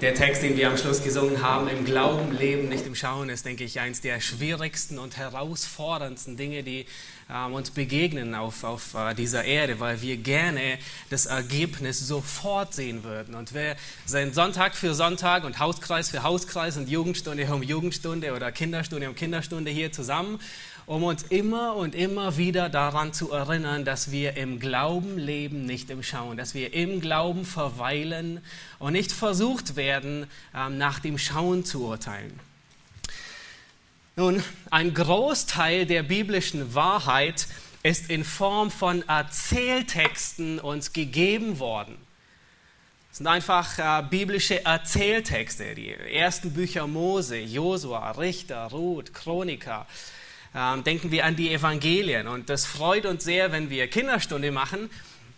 Der Text, den wir am Schluss gesungen haben, im Glauben leben, nicht im Schauen, ist, denke ich, eines der schwierigsten und herausforderndsten Dinge, die äh, uns begegnen auf, auf äh, dieser Erde, weil wir gerne das Ergebnis sofort sehen würden. Und wir sind Sonntag für Sonntag und Hauskreis für Hauskreis und Jugendstunde um Jugendstunde oder Kinderstunde um Kinderstunde hier zusammen um uns immer und immer wieder daran zu erinnern, dass wir im Glauben leben, nicht im Schauen, dass wir im Glauben verweilen und nicht versucht werden, ähm, nach dem Schauen zu urteilen. Nun, ein Großteil der biblischen Wahrheit ist in Form von Erzähltexten uns gegeben worden. Es sind einfach äh, biblische Erzähltexte, die ersten Bücher Mose, Josua, Richter, Ruth, Chroniker, ähm, denken wir an die Evangelien. Und das freut uns sehr, wenn wir Kinderstunde machen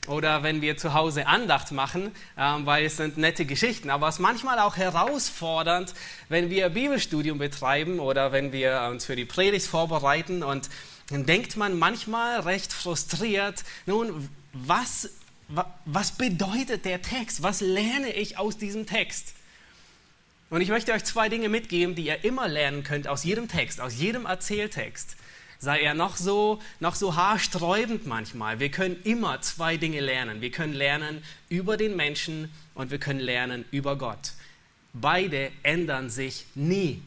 oder wenn wir zu Hause Andacht machen, ähm, weil es sind nette Geschichten. Aber es ist manchmal auch herausfordernd, wenn wir Bibelstudium betreiben oder wenn wir uns für die Predigt vorbereiten. Und dann denkt man manchmal recht frustriert, nun, was, was bedeutet der Text? Was lerne ich aus diesem Text? Und ich möchte euch zwei Dinge mitgeben, die ihr immer lernen könnt aus jedem Text, aus jedem Erzähltext. Sei er noch so, noch so haarsträubend manchmal. Wir können immer zwei Dinge lernen. Wir können lernen über den Menschen und wir können lernen über Gott. Beide ändern sich nie.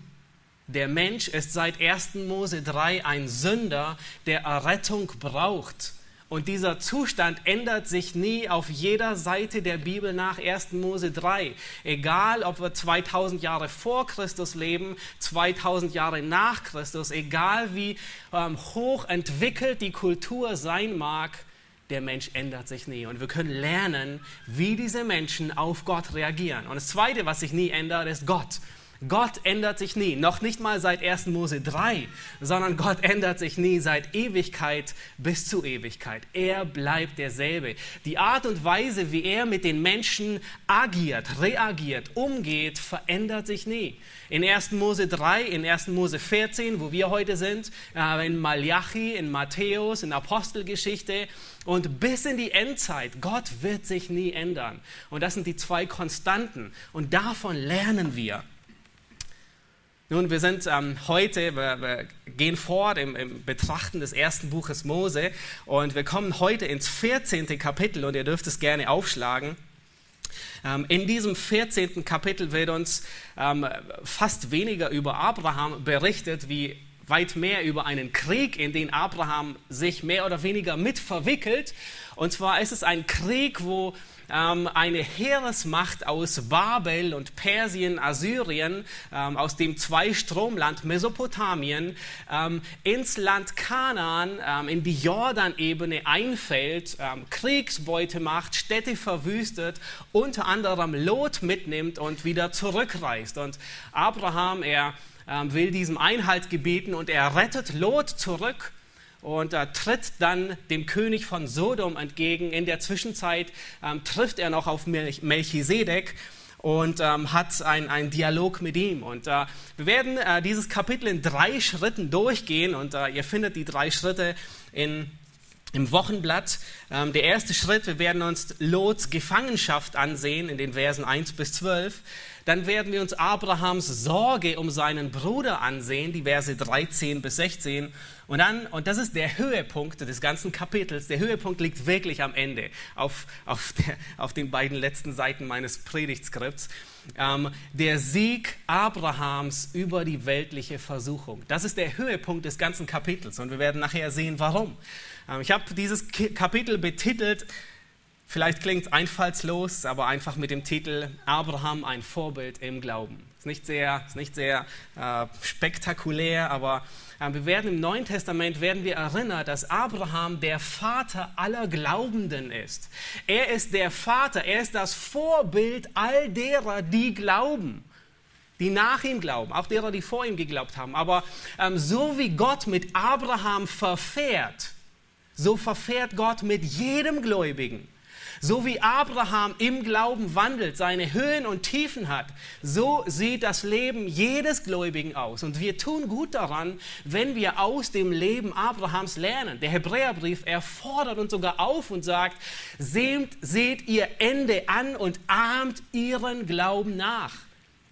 Der Mensch ist seit 1. Mose 3 ein Sünder, der Errettung braucht. Und dieser Zustand ändert sich nie auf jeder Seite der Bibel nach 1. Mose 3. Egal, ob wir 2000 Jahre vor Christus leben, 2000 Jahre nach Christus, egal wie ähm, hoch entwickelt die Kultur sein mag, der Mensch ändert sich nie. Und wir können lernen, wie diese Menschen auf Gott reagieren. Und das Zweite, was sich nie ändert, ist Gott. Gott ändert sich nie, noch nicht mal seit 1. Mose 3, sondern Gott ändert sich nie seit Ewigkeit bis zu Ewigkeit. Er bleibt derselbe. Die Art und Weise, wie er mit den Menschen agiert, reagiert, umgeht, verändert sich nie. In 1. Mose 3, in 1. Mose 14, wo wir heute sind, äh, in Malachi, in Matthäus, in Apostelgeschichte und bis in die Endzeit. Gott wird sich nie ändern. Und das sind die zwei Konstanten. Und davon lernen wir. Nun, wir sind ähm, heute, wir, wir, gehen fort im, im, Betrachten des ersten Buches Mose und wir kommen heute ins 14. Kapitel und ihr dürft es gerne aufschlagen. Ähm, in diesem 14. Kapitel wird uns ähm, fast weniger über Abraham berichtet, wie weit mehr über einen Krieg, in den Abraham sich mehr oder weniger mit verwickelt. Und zwar ist es ein Krieg, wo ähm, eine Heeresmacht aus Babel und Persien, Assyrien, ähm, aus dem Zweistromland Mesopotamien, ähm, ins Land Kanaan, ähm, in die Jordanebene einfällt, ähm, Kriegsbeute macht, Städte verwüstet, unter anderem Lot mitnimmt und wieder zurückreist. Und Abraham, er ähm, will diesem Einhalt gebieten und er rettet Lot zurück und äh, tritt dann dem König von Sodom entgegen. In der Zwischenzeit ähm, trifft er noch auf Melchisedek und ähm, hat einen Dialog mit ihm. Und äh, wir werden äh, dieses Kapitel in drei Schritten durchgehen und äh, ihr findet die drei Schritte in im Wochenblatt. Ähm, der erste Schritt, wir werden uns Lots Gefangenschaft ansehen in den Versen 1 bis 12. Dann werden wir uns Abrahams Sorge um seinen Bruder ansehen, die Verse 13 bis 16. Und dann, und das ist der Höhepunkt des ganzen Kapitels, der Höhepunkt liegt wirklich am Ende, auf, auf, der, auf den beiden letzten Seiten meines Predigtskripts. Ähm, der Sieg Abrahams über die weltliche Versuchung. Das ist der Höhepunkt des ganzen Kapitels und wir werden nachher sehen, warum. Ähm, ich habe dieses Kapitel betitelt Vielleicht klingt es einfallslos, aber einfach mit dem Titel Abraham ein Vorbild im Glauben. Ist nicht sehr, ist nicht sehr äh, spektakulär, aber äh, wir werden im Neuen Testament werden wir erinnert, dass Abraham der Vater aller Glaubenden ist. Er ist der Vater, er ist das Vorbild all derer, die glauben die nach ihm glauben, auch derer, die vor ihm geglaubt haben. Aber ähm, so wie Gott mit Abraham verfährt, so verfährt Gott mit jedem Gläubigen. So wie Abraham im Glauben wandelt, seine Höhen und Tiefen hat, so sieht das Leben jedes Gläubigen aus. Und wir tun gut daran, wenn wir aus dem Leben Abrahams lernen. Der Hebräerbrief erfordert uns sogar auf und sagt, seht, seht ihr Ende an und ahmt ihren Glauben nach.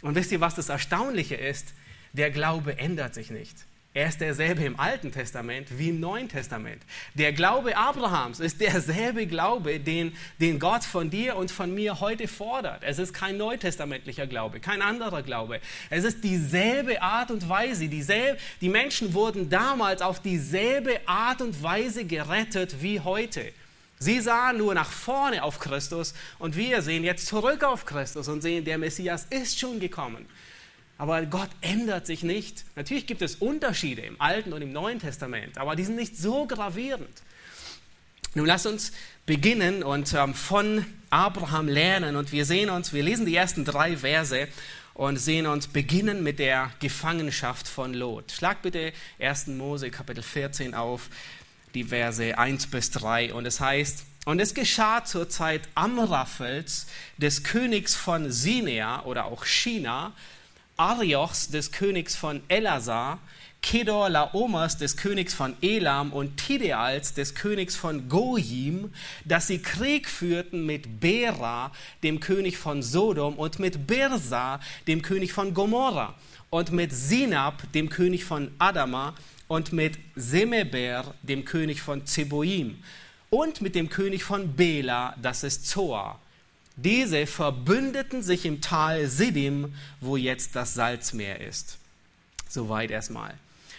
Und wisst ihr, was das Erstaunliche ist? Der Glaube ändert sich nicht. Er ist derselbe im Alten Testament wie im Neuen Testament. Der Glaube Abrahams ist derselbe Glaube, den, den Gott von dir und von mir heute fordert. Es ist kein neutestamentlicher Glaube, kein anderer Glaube. Es ist dieselbe Art und Weise. Dieselbe, die Menschen wurden damals auf dieselbe Art und Weise gerettet wie heute. Sie sahen nur nach vorne auf Christus und wir sehen jetzt zurück auf Christus und sehen, der Messias ist schon gekommen. Aber Gott ändert sich nicht. Natürlich gibt es Unterschiede im Alten und im Neuen Testament, aber die sind nicht so gravierend. Nun lasst uns beginnen und ähm, von Abraham lernen. Und wir sehen uns, wir lesen die ersten drei Verse und sehen uns beginnen mit der Gefangenschaft von Lot. Schlag bitte 1. Mose Kapitel 14 auf, die Verse 1 bis 3. Und es heißt, und es geschah zur Zeit Amraphels, des Königs von Sinea oder auch China, Ariochs des Königs von Elasar, Kedor Laomers des Königs von Elam und Tideals des Königs von Goyim, dass sie Krieg führten mit Bera, dem König von Sodom, und mit Birsa, dem König von Gomorra, und mit Sinab, dem König von Adama, und mit Semeber, dem König von Zeboim, und mit dem König von Bela, das ist Zoar. Diese verbündeten sich im Tal Siddim, wo jetzt das Salzmeer ist. Soweit erstmal.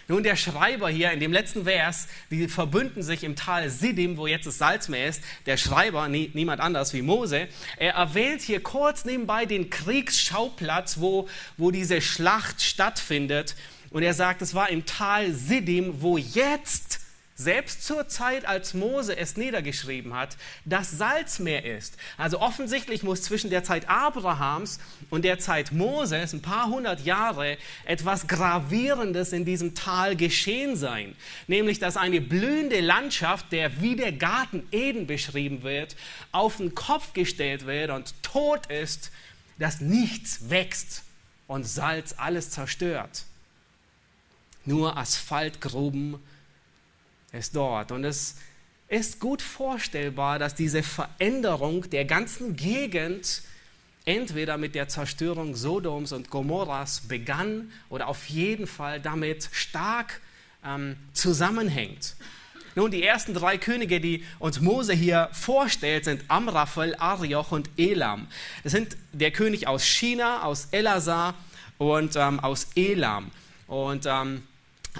Nun, der Schreiber hier in dem letzten Vers, die verbünden sich im Tal Siddim, wo jetzt das Salzmeer ist. Der Schreiber, nie, niemand anders wie Mose, er erwähnt hier kurz nebenbei den Kriegsschauplatz, wo, wo diese Schlacht stattfindet. Und er sagt, es war im Tal Siddim, wo jetzt selbst zur Zeit, als Mose es niedergeschrieben hat, das Salzmeer ist. Also offensichtlich muss zwischen der Zeit Abrahams und der Zeit Moses, ein paar hundert Jahre, etwas Gravierendes in diesem Tal geschehen sein. Nämlich, dass eine blühende Landschaft, der wie der Garten Eden beschrieben wird, auf den Kopf gestellt wird und tot ist, dass nichts wächst und Salz alles zerstört. Nur Asphaltgruben ist dort. Und es ist gut vorstellbar, dass diese Veränderung der ganzen Gegend entweder mit der Zerstörung Sodoms und Gomorras begann oder auf jeden Fall damit stark ähm, zusammenhängt. Nun, die ersten drei Könige, die uns Mose hier vorstellt, sind Amraphel, Arioch und Elam. Das sind der König aus China, aus Elazar und ähm, aus Elam. Und ähm,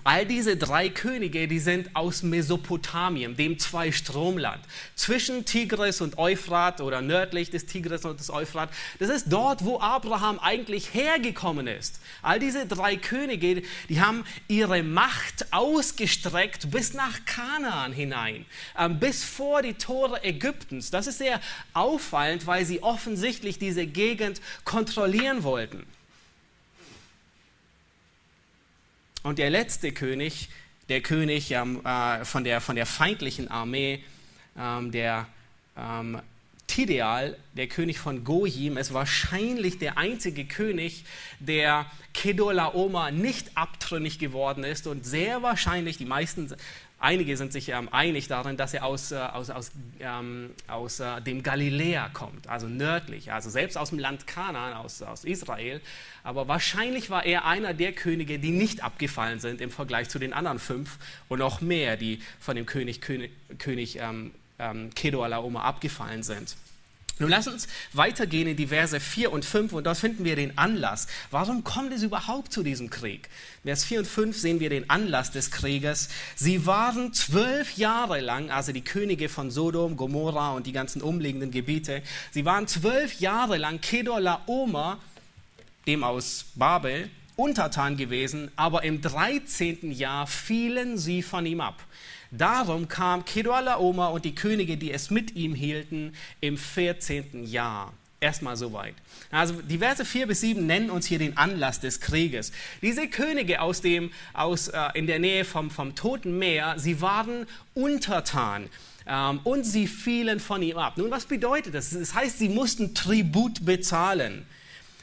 All diese drei Könige, die sind aus Mesopotamien, dem Zweistromland, zwischen Tigris und Euphrat oder nördlich des Tigris und des Euphrat. Das ist dort, wo Abraham eigentlich hergekommen ist. All diese drei Könige, die haben ihre Macht ausgestreckt bis nach Kanaan hinein, ähm, bis vor die Tore Ägyptens. Das ist sehr auffallend, weil sie offensichtlich diese Gegend kontrollieren wollten. Und der letzte König, der König äh, von, der, von der feindlichen Armee, ähm, der ähm, Tideal, der König von Goyim, ist wahrscheinlich der einzige König, der Kedorlaoma nicht abtrünnig geworden ist und sehr wahrscheinlich, die meisten Einige sind sich ähm, einig darin, dass er aus, äh, aus, aus, ähm, aus äh, dem Galiläa kommt, also nördlich, also selbst aus dem Land Kanaan, aus, aus Israel. Aber wahrscheinlich war er einer der Könige, die nicht abgefallen sind im Vergleich zu den anderen fünf und noch mehr, die von dem König, König, König ähm, ähm, Kedorlaomer abgefallen sind. Nun lass uns weitergehen in die Verse 4 und 5 und dort finden wir den Anlass. Warum kommt es überhaupt zu diesem Krieg? Vers 4 und 5 sehen wir den Anlass des Krieges. Sie waren zwölf Jahre lang, also die Könige von Sodom, Gomorra und die ganzen umliegenden Gebiete, sie waren zwölf Jahre lang Kedor Laomer, dem aus Babel, untertan gewesen, aber im 13. Jahr fielen sie von ihm ab. Darum kam Kedorlaomer und die Könige, die es mit ihm hielten, im 14. Jahr. Erstmal soweit. Also die Verse 4 bis 7 nennen uns hier den Anlass des Krieges. Diese Könige aus dem, aus, äh, in der Nähe vom, vom Toten Meer, sie waren untertan. ähm, und sie fielen von ihm ab. Nun, was bedeutet das? Das heißt, sie mussten Tribut bezahlen.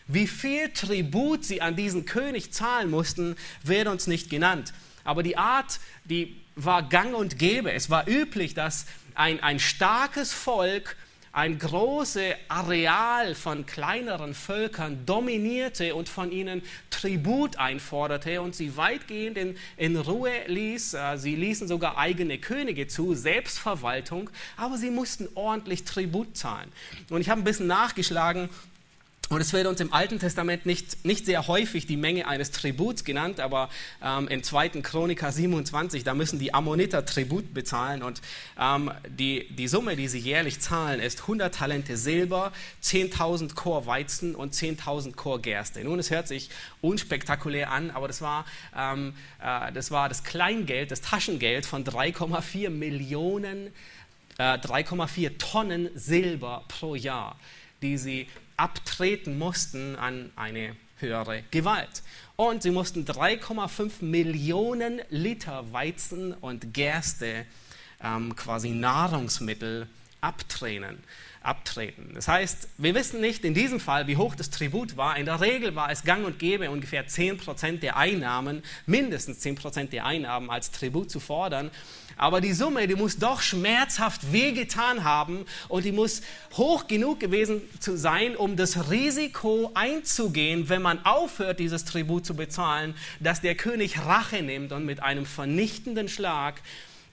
Wie viel Tribut sie an diesen König zahlen mussten, wird uns nicht genannt. Aber die Art, die war gang und gäbe. Es war üblich, dass ein, ein starkes Volk ein großes Areal von kleineren Völkern dominierte und von ihnen Tribut einforderte und sie weitgehend in, in Ruhe ließ. Äh, sie ließen sogar eigene Könige zu, Selbstverwaltung, aber sie mussten ordentlich Tribut zahlen. Und ich habe ein bisschen nachgeschlagen, und es wird uns im Alten Testament nicht, nicht sehr häufig die Menge eines Tributs genannt, aber ähm, in 2. Chroniker 27, da müssen die Ammoniter Tribut bezahlen und ähm, die, die Summe, die sie jährlich zahlen, ist 100 Talente Silber, 10.000 Chor Weizen und 10.000 Chor Gerste. Nun, es hört sich unspektakulär an, aber das war, ähm, äh, das, war das Kleingeld, das Taschengeld von 3,4 Millionen, äh, 3,4 Tonnen Silber pro Jahr, die sie abtreten mussten an eine höhere Gewalt. Und sie mussten 3,5 Millionen Liter Weizen und Gerste, ähm, quasi Nahrungsmittel, abtreten abtreten. Das heißt, wir wissen nicht in diesem Fall, wie hoch das Tribut war. In der Regel war es gang und gäbe, ungefähr 10% der Einnahmen, mindestens 10% der Einnahmen als Tribut zu fordern. Aber die Summe, die muss doch schmerzhaft wehgetan haben und die muss hoch genug gewesen zu sein, um das Risiko einzugehen, wenn man aufhört, dieses Tribut zu bezahlen, dass der König Rache nimmt und mit einem vernichtenden Schlag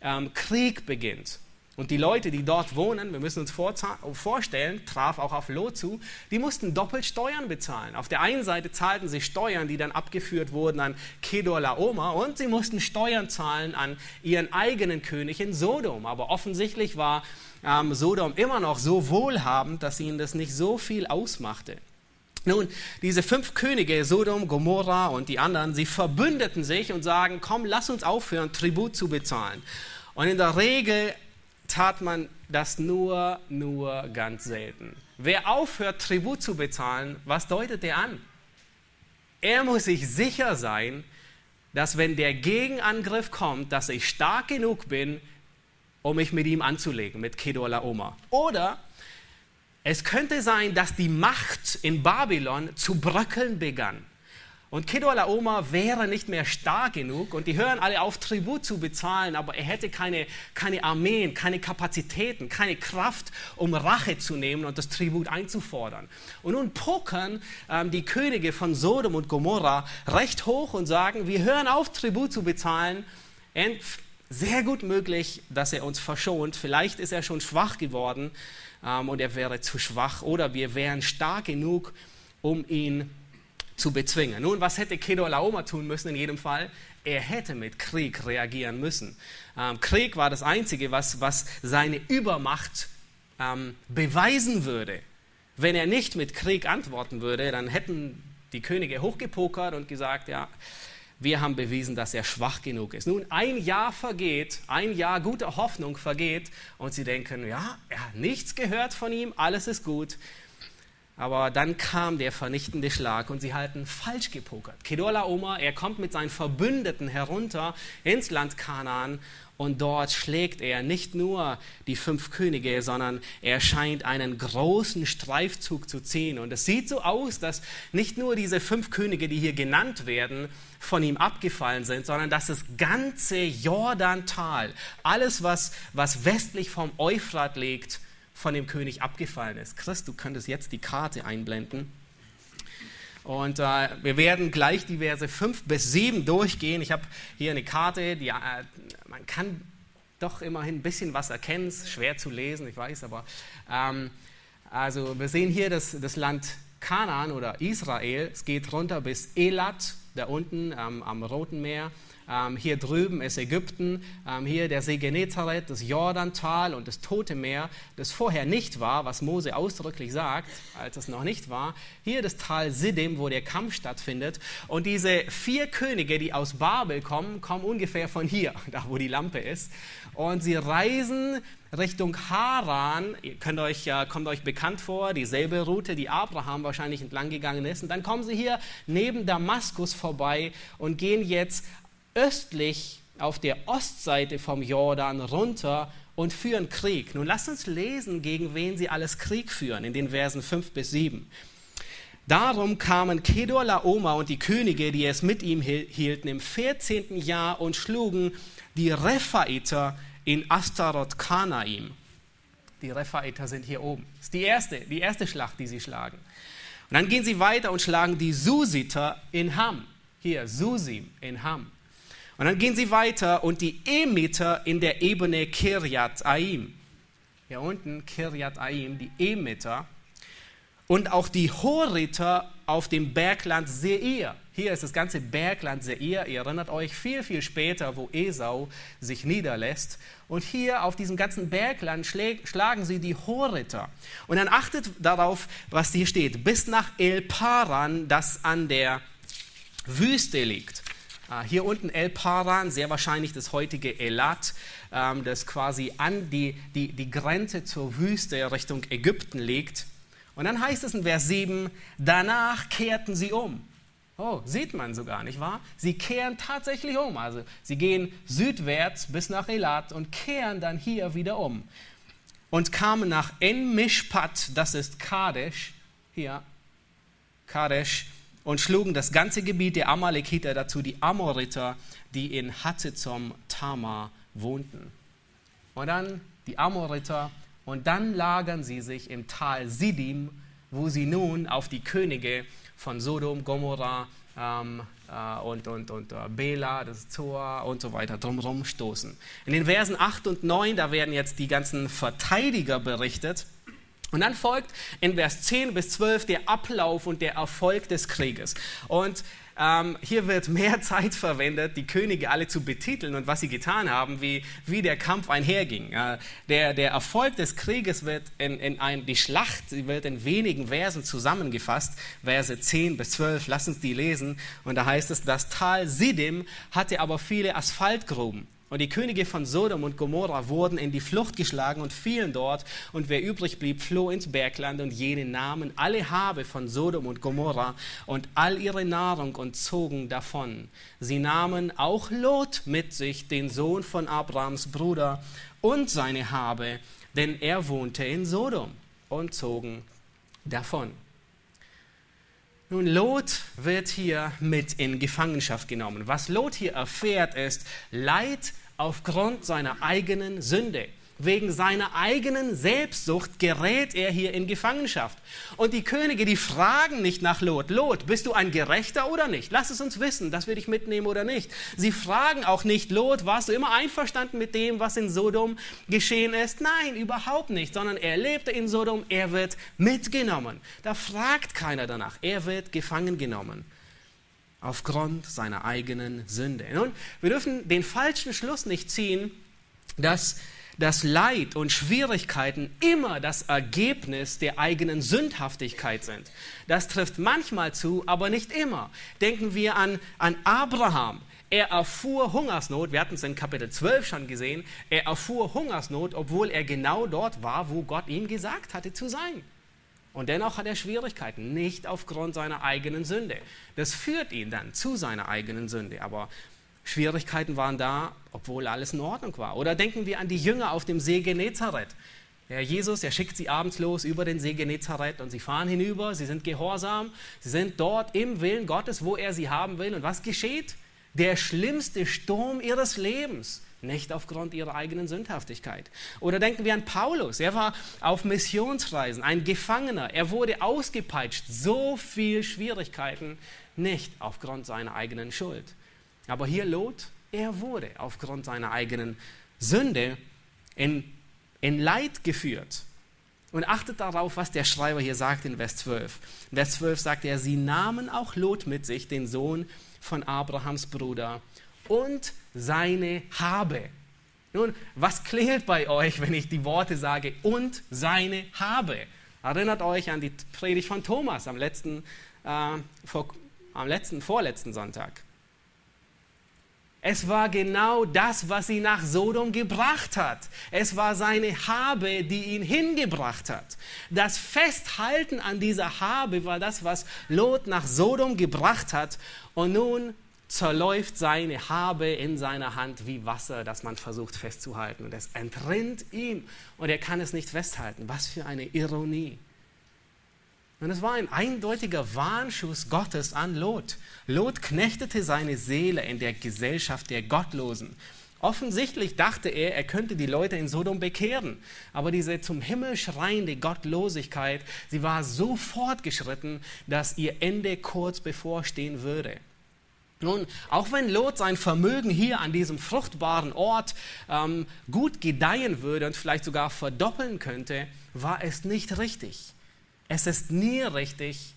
ähm, Krieg beginnt. Und die Leute, die dort wohnen, wir müssen uns vorstellen, traf auch auf Lot zu, die mussten doppelt Steuern bezahlen. Auf der einen Seite zahlten sie Steuern, die dann abgeführt wurden an Kedor Laoma und sie mussten Steuern zahlen an ihren eigenen König in Sodom. Aber offensichtlich war ähm, Sodom immer noch so wohlhabend, dass ihnen das nicht so viel ausmachte. Nun, diese fünf Könige, Sodom, Gomorra und die anderen, sie verbündeten sich und sagen, komm, lass uns aufhören, Tribut zu bezahlen. Und in der Regel tat man das nur, nur ganz selten. Wer aufhört, Tribut zu bezahlen, was deutet er an? Er muss sich sicher sein, dass wenn der Gegenangriff kommt, dass ich stark genug bin, um mich mit ihm anzulegen, mit Kedor Oma. Oder es könnte sein, dass die Macht in Babylon zu bröckeln begann. Und Kedorlaomer wäre nicht mehr stark genug und die hören alle auf, Tribut zu bezahlen, aber er hätte keine, keine Armeen, keine Kapazitäten, keine Kraft, um Rache zu nehmen und das Tribut einzufordern. Und nun pokern ähm, die Könige von Sodom und Gomorra recht hoch und sagen, wir hören auf, Tribut zu bezahlen. Und sehr gut möglich, dass er uns verschont. Vielleicht ist er schon schwach geworden ähm, und er wäre zu schwach oder wir wären stark genug, um ihn zu zu bezwingen. Nun, was hätte Kedor Laoma tun müssen in jedem Fall? Er hätte mit Krieg reagieren müssen. Ähm, Krieg war das Einzige, was, was seine Übermacht ähm, beweisen würde. Wenn er nicht mit Krieg antworten würde, dann hätten die Könige hochgepokert und gesagt, ja, wir haben bewiesen, dass er schwach genug ist. Nun, ein Jahr vergeht, ein Jahr guter Hoffnung vergeht und sie denken, ja, er hat nichts gehört von ihm, alles ist gut. Aber dann kam der vernichtende Schlag und sie halten falsch gepokert. Kedola Oma, er kommt mit seinen Verbündeten herunter ins Land Kanaan und dort schlägt er nicht nur die fünf Könige, sondern er scheint einen großen Streifzug zu ziehen. Und es sieht so aus, dass nicht nur diese fünf Könige, die hier genannt werden, von ihm abgefallen sind, sondern dass das ganze Jordantal, alles, was, was westlich vom Euphrat liegt, von dem König abgefallen ist. Chris, du könntest jetzt die Karte einblenden. Und äh, wir werden gleich die Verse 5 bis 7 durchgehen. Ich habe hier eine Karte, die, äh, man kann doch immerhin ein bisschen was erkennen. Ist schwer zu lesen, ich weiß, aber ähm, also wir sehen hier das, das Land Kanaan oder Israel. Es geht runter bis Elat, da unten ähm, am Roten Meer. Ähm, hier drüben ist Ägypten, ähm, hier der See Genezareth, das Jordantal und das Tote Meer, das vorher nicht war, was Mose ausdrücklich sagt, als es noch nicht war. Hier das Tal Siddim, wo der Kampf stattfindet. Und diese vier Könige, die aus Babel kommen, kommen ungefähr von hier, da wo die Lampe ist. Und sie reisen Richtung Haran, könnt euch, äh, kommt euch bekannt vor, dieselbe Route, die Abraham wahrscheinlich entlang gegangen ist. Und dann kommen sie hier neben Damaskus vorbei und gehen jetzt östlich auf der Ostseite vom Jordan runter und führen Krieg. Nun lasst uns lesen, gegen wen sie alles Krieg führen, in den Versen 5 bis 7. Darum kamen Kedor Laoma und die Könige, die es mit ihm hielten, im 14. Jahr und schlugen die Rephaiter in Astaroth Kanaim. Die Rephaiter sind hier oben. Das ist die erste, die erste Schlacht, die sie schlagen. Und dann gehen sie weiter und schlagen die Susiter in Ham. Hier, Susim in Ham. Und dann gehen sie weiter und die Emiter in der Ebene Kiryat Aim. Hier unten Kiryat Aim, die Emiter und auch die Horiter auf dem Bergland Seir. Hier ist das ganze Bergland Seir. Ihr erinnert euch viel, viel später, wo Esau sich niederlässt. Und hier auf diesem ganzen Bergland schlagen sie die Horiter. Und dann achtet darauf, was hier steht. Bis nach El Paran, das an der Wüste liegt. Ah, hier unten El Paran, sehr wahrscheinlich das heutige Elat, ähm, das quasi an die, die, die Grenze zur Wüste Richtung Ägypten liegt. Und dann heißt es in Vers 7, danach kehrten sie um. Oh, sieht man so gar nicht wahr? Sie kehren tatsächlich um. Also sie gehen südwärts bis nach Elat und kehren dann hier wieder um. Und kamen nach En-Mishpat, das ist Kadesh, hier, Kadesh, und schlugen das ganze Gebiet der Amalekiter, dazu die Amoriter, die in Hatzezom Tamar wohnten. Und dann die Amoriter und dann lagern sie sich im Tal Sidim, wo sie nun auf die Könige von Sodom, Gomorrah ähm, äh, und, und, und äh, Bela, das Zoar und so weiter drumherum stoßen. In den Versen 8 und 9, da werden jetzt die ganzen Verteidiger berichtet. Und dann folgt in Vers 10 bis 12 der Ablauf und der Erfolg des Krieges. Und ähm, hier wird mehr Zeit verwendet, die Könige alle zu betiteln und was sie getan haben, wie, wie der Kampf einherging. Äh, der, der Erfolg des Krieges wird in, in ein, die Schlacht wird in wenigen Versen zusammengefasst, Verse 10 bis 12, lass uns die lesen. Und da heißt es, das Tal Sidim hatte aber viele Asphaltgruben. Und die Könige von Sodom und Gomorra wurden in die Flucht geschlagen und fielen dort. Und wer übrig blieb, floh ins Bergland und jene nahmen alle Habe von Sodom und Gomorra und all ihre Nahrung und zogen davon. Sie nahmen auch Lot mit sich, den Sohn von Abrahams Bruder, und seine Habe, denn er wohnte in Sodom, und zogen davon. Nun, Lot wird hier mit in Gefangenschaft genommen. Was Lot hier erfährt, ist Leid aufgrund seiner eigenen Sünde. Wegen seiner eigenen Selbstsucht gerät er hier in Gefangenschaft. Und die Könige, die fragen nicht nach Lot. Lot, bist du ein Gerechter oder nicht? Lass es uns wissen, dass wir dich mitnehmen oder nicht. Sie fragen auch nicht, Lot, warst du immer einverstanden mit dem, was in Sodom geschehen ist? Nein, überhaupt nicht, sondern er lebte in Sodom, er wird mitgenommen. Da fragt keiner danach, er wird gefangen genommen aufgrund seiner eigenen Sünde. Nun, wir dürfen den falschen Schluss nicht ziehen, dass dass Leid und Schwierigkeiten immer das Ergebnis der eigenen Sündhaftigkeit sind. Das trifft manchmal zu, aber nicht immer. Denken wir an, an Abraham. Er erfuhr Hungersnot, wir hatten es in Kapitel 12 schon gesehen, er erfuhr Hungersnot, obwohl er genau dort war, wo Gott ihm gesagt hatte zu sein. Und dennoch hat er Schwierigkeiten, nicht aufgrund seiner eigenen Sünde. Das führt ihn dann zu seiner eigenen Sünde. Aber Schwierigkeiten waren da, obwohl alles in Ordnung war. Oder denken wir an die Jünger auf dem See Genezareth. Der Jesus, er schickt sie abends los über den See Genezareth und sie fahren hinüber, sie sind gehorsam, sie sind dort im Willen Gottes, wo er sie haben will. Und was geschieht? Der schlimmste Sturm ihres Lebens, nicht aufgrund ihrer eigenen Sündhaftigkeit. Oder denken wir an Paulus, er war auf Missionsreisen, ein Gefangener, er wurde ausgepeitscht, so viel Schwierigkeiten, nicht aufgrund seiner eigenen Schuld. Aber hier Lot, er wurde aufgrund seiner eigenen Sünde in, in Leid geführt. Und achtet darauf, was der Schreiber hier sagt in Vers 12. In Vers 12 sagt er, sie nahmen auch Lot mit sich, den Sohn von Abrahams Bruder, und seine Habe. Nun, was klingelt bei euch, wenn ich die Worte sage, und seine Habe? Erinnert euch an die Predigt von Thomas am letzten, äh, vor, am letzten, vorletzten Sonntag. Es war genau das, was ihn nach Sodom gebracht hat. Es war seine Habe, die ihn hingebracht hat. Das Festhalten an dieser Habe war das, was Lot nach Sodom gebracht hat. Und nun zerläuft seine Habe in seiner Hand wie Wasser, das man versucht festzuhalten. Und es entrinnt ihm und er kann es nicht festhalten. Was für eine Ironie. Und es war ein eindeutiger Warnschuss Gottes an Lot. Lot knechtete seine Seele in der Gesellschaft der Gottlosen. Offensichtlich dachte er, er könnte die Leute in Sodom bekehren. Aber diese zum Himmel schreiende Gottlosigkeit, sie war so fortgeschritten, dass ihr Ende kurz bevorstehen würde. Nun, auch wenn Lot sein Vermögen hier an diesem fruchtbaren Ort ähm, gut gedeihen würde und vielleicht sogar verdoppeln könnte, war es nicht richtig. Es ist nie richtig,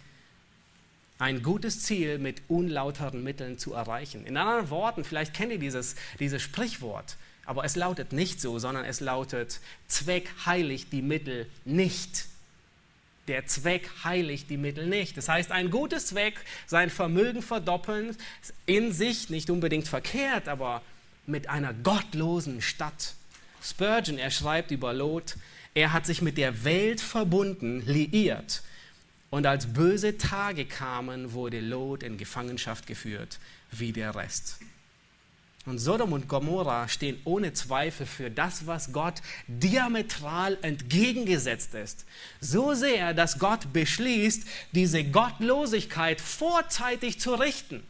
ein gutes Ziel mit unlauteren Mitteln zu erreichen. In anderen Worten, vielleicht kennt ihr dieses, dieses Sprichwort, aber es lautet nicht so, sondern es lautet, Zweck heiligt die Mittel nicht. Der Zweck heiligt die Mittel nicht. Das heißt, ein gutes Zweck, sein Vermögen verdoppeln, in sich nicht unbedingt verkehrt, aber mit einer gottlosen Stadt. Spurgeon, er schreibt über Lot, er hat sich mit der Welt verbunden, liiert und als böse Tage kamen, wurde Lot in Gefangenschaft geführt, wie der Rest. Und Sodom und Gomorra stehen ohne Zweifel für das, was Gott diametral entgegengesetzt ist. So sehr, dass Gott beschließt, diese Gottlosigkeit vorzeitig zu richten.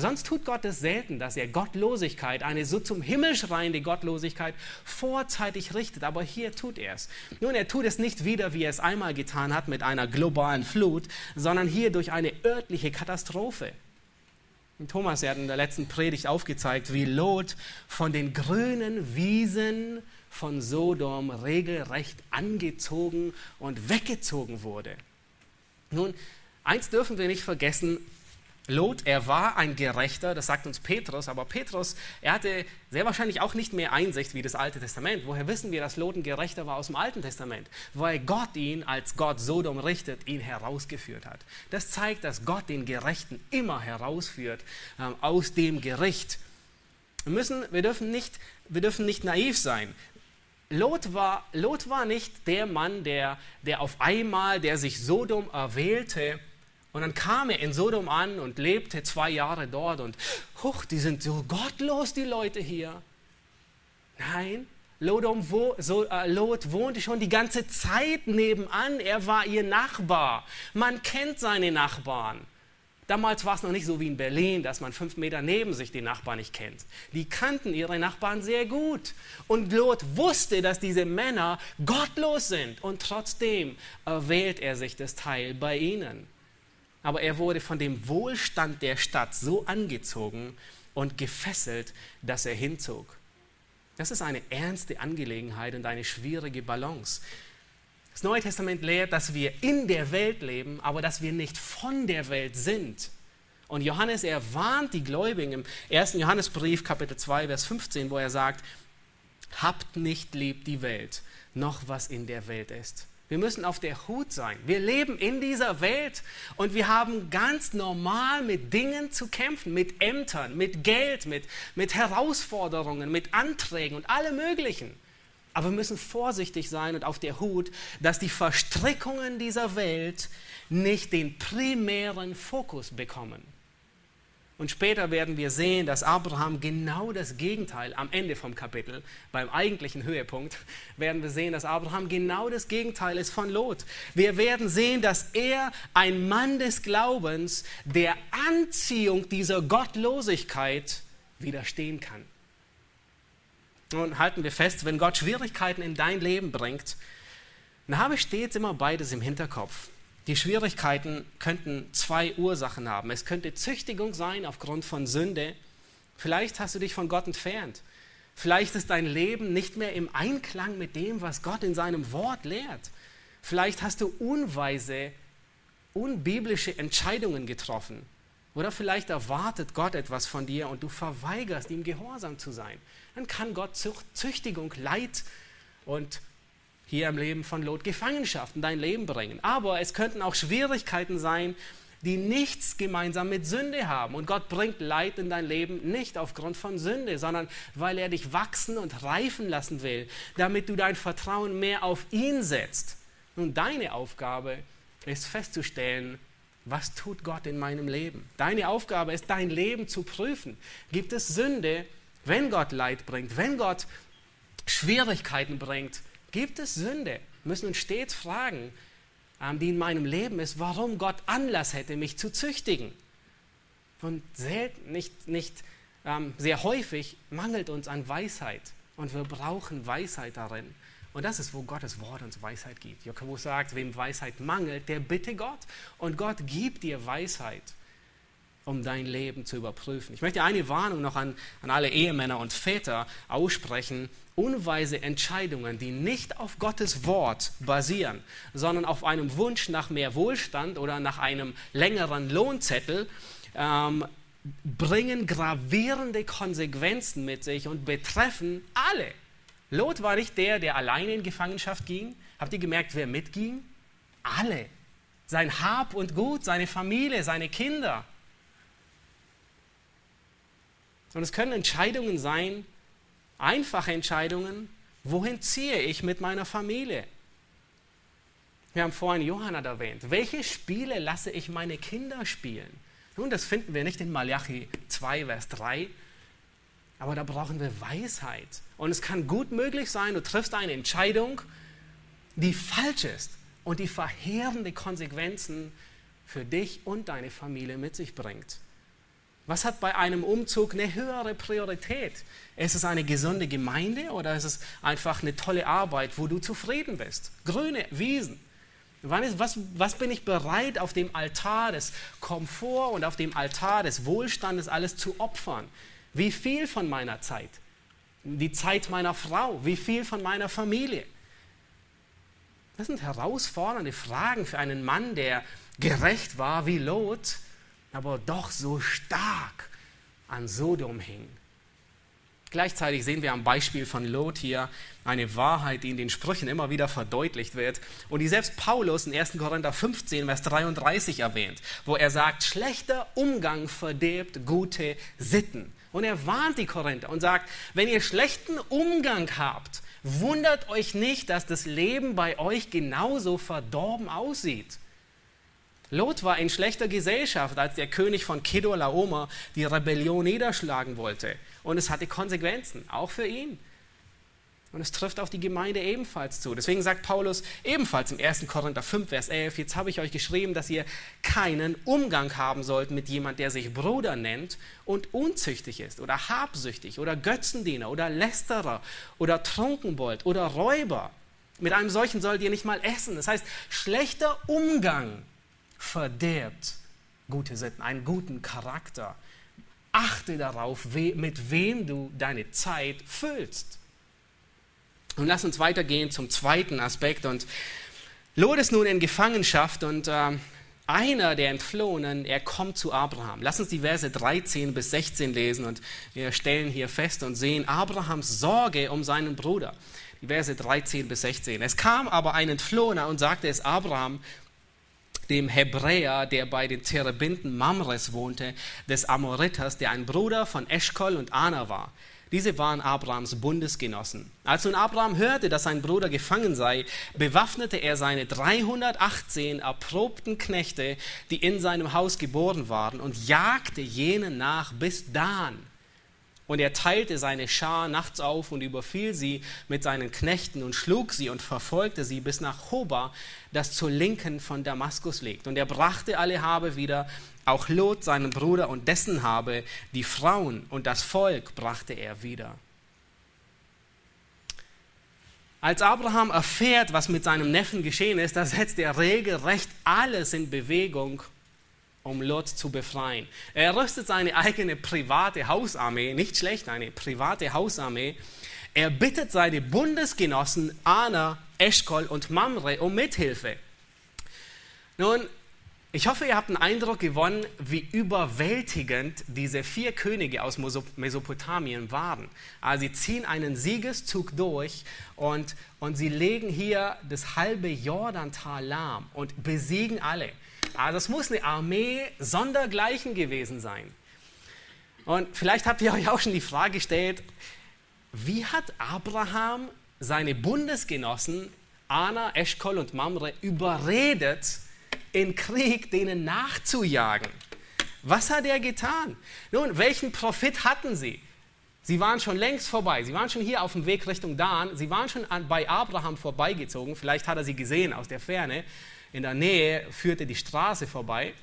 Sonst tut Gott es selten, dass er Gottlosigkeit, eine so zum Himmel schreiende Gottlosigkeit, vorzeitig richtet. Aber hier tut er es. Nun, er tut es nicht wieder, wie er es einmal getan hat mit einer globalen Flut, sondern hier durch eine örtliche Katastrophe. Thomas er hat in der letzten Predigt aufgezeigt, wie Lot von den grünen Wiesen von Sodom regelrecht angezogen und weggezogen wurde. Nun, eins dürfen wir nicht vergessen, Lot, er war ein Gerechter, das sagt uns Petrus, aber Petrus, er hatte sehr wahrscheinlich auch nicht mehr Einsicht wie das Alte Testament. Woher wissen wir, dass Lot ein Gerechter war aus dem Alten Testament? Weil Gott ihn, als Gott Sodom richtet, ihn herausgeführt hat. Das zeigt, dass Gott den Gerechten immer herausführt äh, aus dem Gericht. Wir, müssen, wir, dürfen nicht, wir dürfen nicht naiv sein. Lot war, Lot war nicht der Mann, der, der auf einmal, der sich Sodom erwählte, und dann kam er in Sodom an und lebte zwei Jahre dort und, huch, die sind so gottlos, die Leute hier. Nein, Lodom, wo, so, äh, Lot wohnte schon die ganze Zeit nebenan. Er war ihr Nachbar. Man kennt seine Nachbarn. Damals war es noch nicht so wie in Berlin, dass man fünf Meter neben sich die Nachbarn nicht kennt. Die kannten ihre Nachbarn sehr gut. Und Lot wusste, dass diese Männer gottlos sind. Und trotzdem erwählt er sich das Teil bei ihnen aber er wurde von dem Wohlstand der Stadt so angezogen und gefesselt, dass er hinzog. Das ist eine ernste Angelegenheit und eine schwierige Balance. Das Neue Testament lehrt, dass wir in der Welt leben, aber dass wir nicht von der Welt sind. Und Johannes, er warnt die Gläubigen im 1. Johannesbrief, Kapitel 2, Vers 15, wo er sagt, habt nicht lieb die Welt, noch was in der Welt ist. Wir müssen auf der Hut sein. Wir leben in dieser Welt und wir haben ganz normal mit Dingen zu kämpfen, mit Ämtern, mit Geld, mit, mit Herausforderungen, mit Anträgen und allem Möglichen. Aber wir müssen vorsichtig sein und auf der Hut, dass die Verstrickungen dieser Welt nicht den primären Fokus bekommen. Und später werden wir sehen, dass Abraham genau das Gegenteil am Ende vom Kapitel, beim eigentlichen Höhepunkt, werden wir sehen, dass Abraham genau das Gegenteil ist von Lot. Wir werden sehen, dass er ein Mann des Glaubens der Anziehung dieser Gottlosigkeit widerstehen kann. Nun halten wir fest, wenn Gott Schwierigkeiten in dein Leben bringt, dann habe ich stets immer beides im Hinterkopf. Die Schwierigkeiten könnten zwei Ursachen haben. Es könnte Züchtigung sein aufgrund von Sünde. Vielleicht hast du dich von Gott entfernt. Vielleicht ist dein Leben nicht mehr im Einklang mit dem, was Gott in seinem Wort lehrt. Vielleicht hast du unweise, unbiblische Entscheidungen getroffen. Oder vielleicht erwartet Gott etwas von dir und du verweigerst, ihm gehorsam zu sein. Dann kann Gott Züchtigung, Leid und hier im Leben von Lot Gefangenschaft in dein Leben bringen. Aber es könnten auch Schwierigkeiten sein, die nichts gemeinsam mit Sünde haben. Und Gott bringt Leid in dein Leben nicht aufgrund von Sünde, sondern weil er dich wachsen und reifen lassen will, damit du dein Vertrauen mehr auf ihn setzt. Nun, deine Aufgabe ist festzustellen, Was tut Gott in meinem Leben? Deine Aufgabe ist, dein Leben zu prüfen. Gibt es Sünde, wenn Gott Leid bringt, wenn Gott Schwierigkeiten bringt? Gibt es Sünde? Müssen uns stets fragen, ähm, die in meinem Leben ist, warum Gott Anlass hätte, mich zu züchtigen. Und selten, nicht, nicht ähm, sehr häufig mangelt uns an Weisheit. Und wir brauchen Weisheit darin. Und das ist, wo Gottes Wort uns Weisheit gibt. Jakobus sagt, wem Weisheit mangelt, der bitte Gott. Und Gott gibt dir Weisheit, um dein Leben zu überprüfen. Ich möchte eine Warnung noch an, an alle Ehemänner und Väter aussprechen. Unweise Entscheidungen, die nicht auf Gottes Wort basieren, sondern auf einem Wunsch nach mehr Wohlstand oder nach einem längeren Lohnzettel, ähm, bringen gravierende Konsequenzen mit sich und betreffen alle. Lot war nicht der, der alleine in Gefangenschaft ging. Habt ihr gemerkt, wer mitging? Alle. Sein Hab und Gut, seine Familie, seine Kinder. Und es können Entscheidungen sein, einfache Entscheidungen. Wohin ziehe ich mit meiner Familie? Wir haben vorhin Johanna erwähnt. Welche Spiele lasse ich meine Kinder spielen? Nun, das finden wir nicht in Malachi 2, Vers 3, aber da brauchen wir Weisheit. Und es kann gut möglich sein, du triffst eine Entscheidung, die falsch ist und die verheerende Konsequenzen für dich und deine Familie mit sich bringt. Was hat bei einem Umzug eine höhere Priorität? Ist es eine gesunde Gemeinde oder ist es einfach eine tolle Arbeit, wo du zufrieden bist? Grüne Wiesen. Was, was bin ich bereit, auf dem Altar des Komfort und auf dem Altar des Wohlstandes alles zu opfern? Wie viel von meiner Zeit? Die Zeit meiner Frau? Wie viel von meiner Familie? Das sind herausfordernde Fragen für einen Mann, der gerecht war wie Lot, aber doch so stark an Sodom hing. Gleichzeitig sehen wir am Beispiel von Lot hier eine Wahrheit, die in den Sprüchen immer wieder verdeutlicht wird und die selbst Paulus in 1. Korinther 15, Vers 33 erwähnt, wo er sagt, schlechter Umgang verdirbt gute Sitten. Und er warnt die Korinther und sagt, wenn ihr schlechten Umgang habt, wundert euch nicht, dass das Leben bei euch genauso verdorben aussieht. Lot war in schlechter Gesellschaft, als der König von Kedorlaomer die Rebellion niederschlagen wollte. Und es hatte Konsequenzen, auch für ihn. Und es trifft auf die Gemeinde ebenfalls zu. Deswegen sagt Paulus ebenfalls im 1. Korinther 5, Vers 11, jetzt habe ich euch geschrieben, dass ihr keinen Umgang haben sollt mit jemand, der sich Bruder nennt und unzüchtig ist oder habsüchtig oder Götzendiener oder Lästerer oder Trunkenbold oder Räuber. Mit einem solchen sollt ihr nicht mal essen. Das heißt, schlechter Umgang verderbt gute Sitten, einen guten Charakter. Achte darauf, mit wem du deine Zeit füllst. Und lass uns weitergehen zum zweiten Aspekt. Und Lot ist nun in Gefangenschaft und äh, einer der Entflohenen, er kommt zu Abraham. Lass uns die Verse 13 bis 16 lesen und wir stellen hier fest und sehen Abrahams Sorge um seinen Bruder. Die Verse 13 bis 16. Es kam aber ein Entflohener und sagte es Abraham, dem Hebräer, der bei den Terebinden Mamres wohnte, des Amoriters, der ein Bruder von Eschkol und Ana war. Diese waren Abrahams Bundesgenossen. Als nun Abraham hörte, dass sein Bruder gefangen sei, bewaffnete er seine 318 erprobten Knechte, die in seinem Haus geboren waren, und jagte jenen nach bis Dan. Und er teilte seine Schar nachts auf und überfiel sie mit seinen Knechten und schlug sie und verfolgte sie bis nach Hoba, das zur Linken von Damaskus liegt. Und er brachte alle Habe wieder, auch Lot, seinen Bruder und dessen Habe, die Frauen und das Volk brachte er wieder. Als Abraham erfährt, was mit seinem Neffen geschehen ist, da setzt er regelrecht alles in Bewegung, um Lot zu befreien. Er rüstet seine eigene private Hausarmee, nicht schlecht, eine private Hausarmee. Er bittet seine Bundesgenossen Anna, Eschkol und Mamre um Mithilfe. Nun, ich hoffe, ihr habt einen Eindruck gewonnen, wie überwältigend diese vier Könige aus Mesopotamien waren. Also sie ziehen einen Siegeszug durch und, und sie legen hier das halbe Jordantal lahm und besiegen alle. Also es muss eine Armee sondergleichen gewesen sein. Und vielleicht habt ihr euch auch schon die Frage gestellt, wie hat Abraham seine Bundesgenossen Anna, Eschkol und Mamre überredet, in Krieg denen nachzujagen. Was hat er getan? Nun, welchen Profit hatten sie? Sie waren schon längst vorbei. Sie waren schon hier auf dem Weg Richtung Dan. Sie waren schon an, bei Abraham vorbeigezogen. Vielleicht hat er sie gesehen aus der Ferne. In der Nähe führte die Straße vorbei.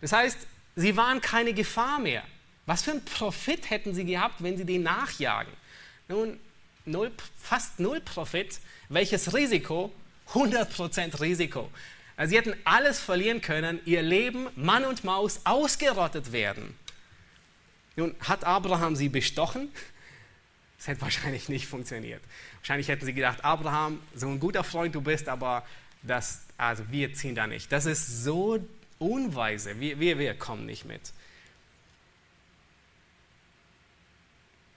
Das heißt, sie waren keine Gefahr mehr. Was für einen Profit hätten sie gehabt, wenn sie den nachjagen? Nun, null, fast null Profit. Welches Risiko? 100% Risiko. Also sie hätten alles verlieren können, ihr Leben, Mann und Maus, ausgerottet werden. Nun, hat Abraham sie bestochen? Das hätte wahrscheinlich nicht funktioniert. Wahrscheinlich hätten sie gedacht, Abraham, so ein guter Freund du bist, aber das, also wir ziehen da nicht. Das ist so unweise, wir, wir, wir kommen nicht mit.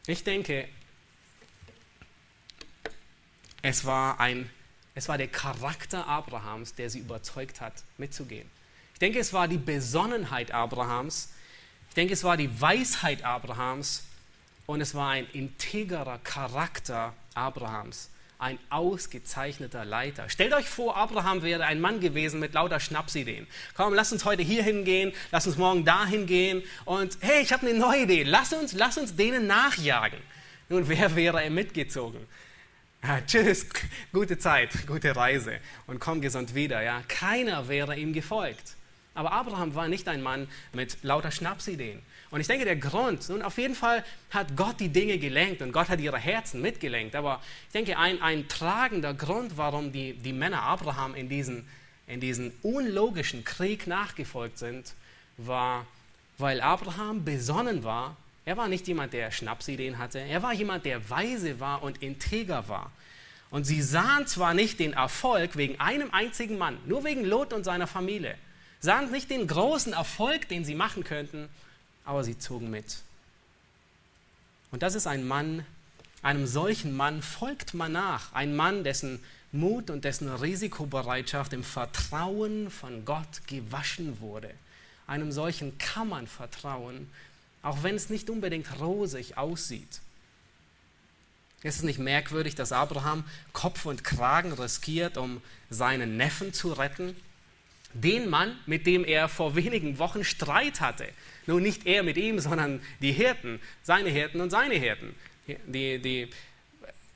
Ich denke, es war, ein, es war der Charakter Abrahams, der sie überzeugt hat, mitzugehen. Ich denke, es war die Besonnenheit Abrahams. Ich denke, es war die Weisheit Abrahams. Und es war ein integrer Charakter Abrahams. Ein ausgezeichneter Leiter. Stellt euch vor, Abraham wäre ein Mann gewesen mit lauter Schnapsideen. Komm, lass uns heute hier hingehen, lass uns morgen dahin gehen. Und hey, ich habe eine neue Idee. Lass uns, lass uns denen nachjagen. Nun, wer wäre er mitgezogen? Ja, tschüss, gute Zeit, gute Reise und komm gesund wieder. Ja, keiner wäre ihm gefolgt. Aber Abraham war nicht ein Mann mit lauter Schnapsideen. Und ich denke, der Grund, nun auf jeden Fall hat Gott die Dinge gelenkt und Gott hat ihre Herzen mitgelenkt. Aber ich denke, ein, ein tragender Grund, warum die, die Männer Abraham in diesen, in diesen unlogischen Krieg nachgefolgt sind, war, weil Abraham besonnen war er war nicht jemand, der Schnapsideen hatte. Er war jemand, der weise war und integer war. Und sie sahen zwar nicht den Erfolg wegen einem einzigen Mann, nur wegen Lot und seiner Familie, sahen nicht den großen Erfolg, den sie machen könnten, aber sie zogen mit. Und das ist ein Mann, einem solchen Mann folgt man nach. Ein Mann, dessen Mut und dessen Risikobereitschaft im Vertrauen von Gott gewaschen wurde. Einem solchen kann man vertrauen auch wenn es nicht unbedingt rosig aussieht. Ist es nicht merkwürdig, dass Abraham Kopf und Kragen riskiert, um seinen Neffen zu retten? Den Mann, mit dem er vor wenigen Wochen Streit hatte. Nun nicht er mit ihm, sondern die Hirten, seine Hirten und seine Hirten. Die, die,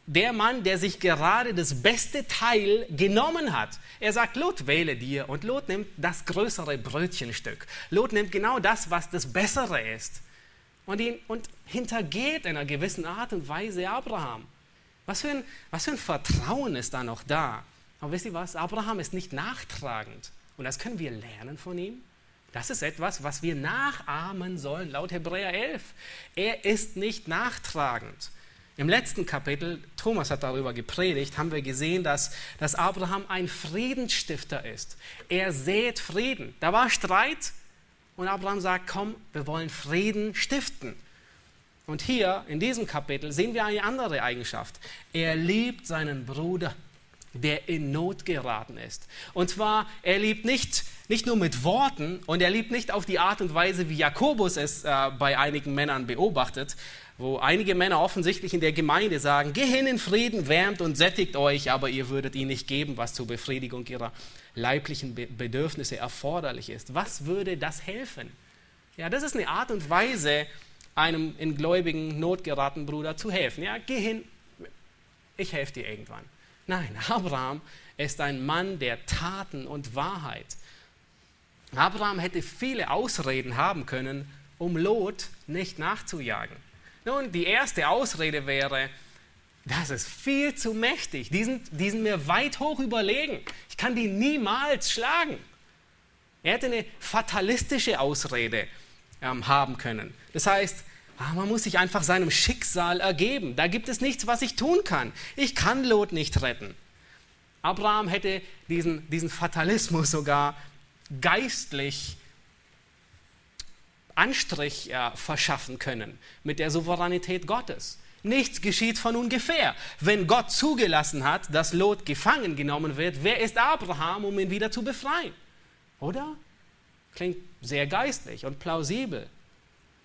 der Mann, der sich gerade das beste Teil genommen hat. Er sagt, Lot, wähle dir. Und Lot nimmt das größere Brötchenstück. Lot nimmt genau das, was das Bessere ist und, ihn, und hintergeht in einer gewissen Art und Weise Abraham. Was für, ein, was für ein Vertrauen ist da noch da? Aber wisst ihr was? Abraham ist nicht nachtragend. Und das können wir lernen von ihm. Das ist etwas, was wir nachahmen sollen, laut Hebräer 11. Er ist nicht nachtragend. Im letzten Kapitel, Thomas hat darüber gepredigt, haben wir gesehen, dass, dass Abraham ein Friedensstifter ist. Er sät Frieden. Da war Streit, und Abraham sagt, komm, wir wollen Frieden stiften. Und hier in diesem Kapitel sehen wir eine andere Eigenschaft. Er liebt seinen Bruder, der in Not geraten ist. Und zwar, er liebt nicht, nicht nur mit Worten und er liebt nicht auf die Art und Weise, wie Jakobus es äh, bei einigen Männern beobachtet, wo einige Männer offensichtlich in der Gemeinde sagen, geh hin in Frieden, wärmt und sättigt euch, aber ihr würdet ihn nicht geben, was zur Befriedigung ihrer leiblichen Bedürfnisse erforderlich ist. Was würde das helfen? Ja, das ist eine Art und Weise, einem in gläubigen Not geratenen Bruder zu helfen. Ja, geh hin, ich helfe dir irgendwann. Nein, Abraham ist ein Mann der Taten und Wahrheit. Abraham hätte viele Ausreden haben können, um Lot nicht nachzujagen. Nun, die erste Ausrede wäre, das ist viel zu mächtig. Die sind, die sind mir weit hoch überlegen. Ich kann die niemals schlagen. Er hätte eine fatalistische Ausrede ähm, haben können. Das heißt, ah, man muss sich einfach seinem Schicksal ergeben. Da gibt es nichts, was ich tun kann. Ich kann Lot nicht retten. Abraham hätte diesen, diesen Fatalismus sogar geistlich Anstrich äh, verschaffen können mit der Souveränität Gottes. Nichts geschieht von ungefähr. Wenn Gott zugelassen hat, dass Lot gefangen genommen wird, wer ist Abraham, um ihn wieder zu befreien? Oder? Klingt sehr geistlich und plausibel.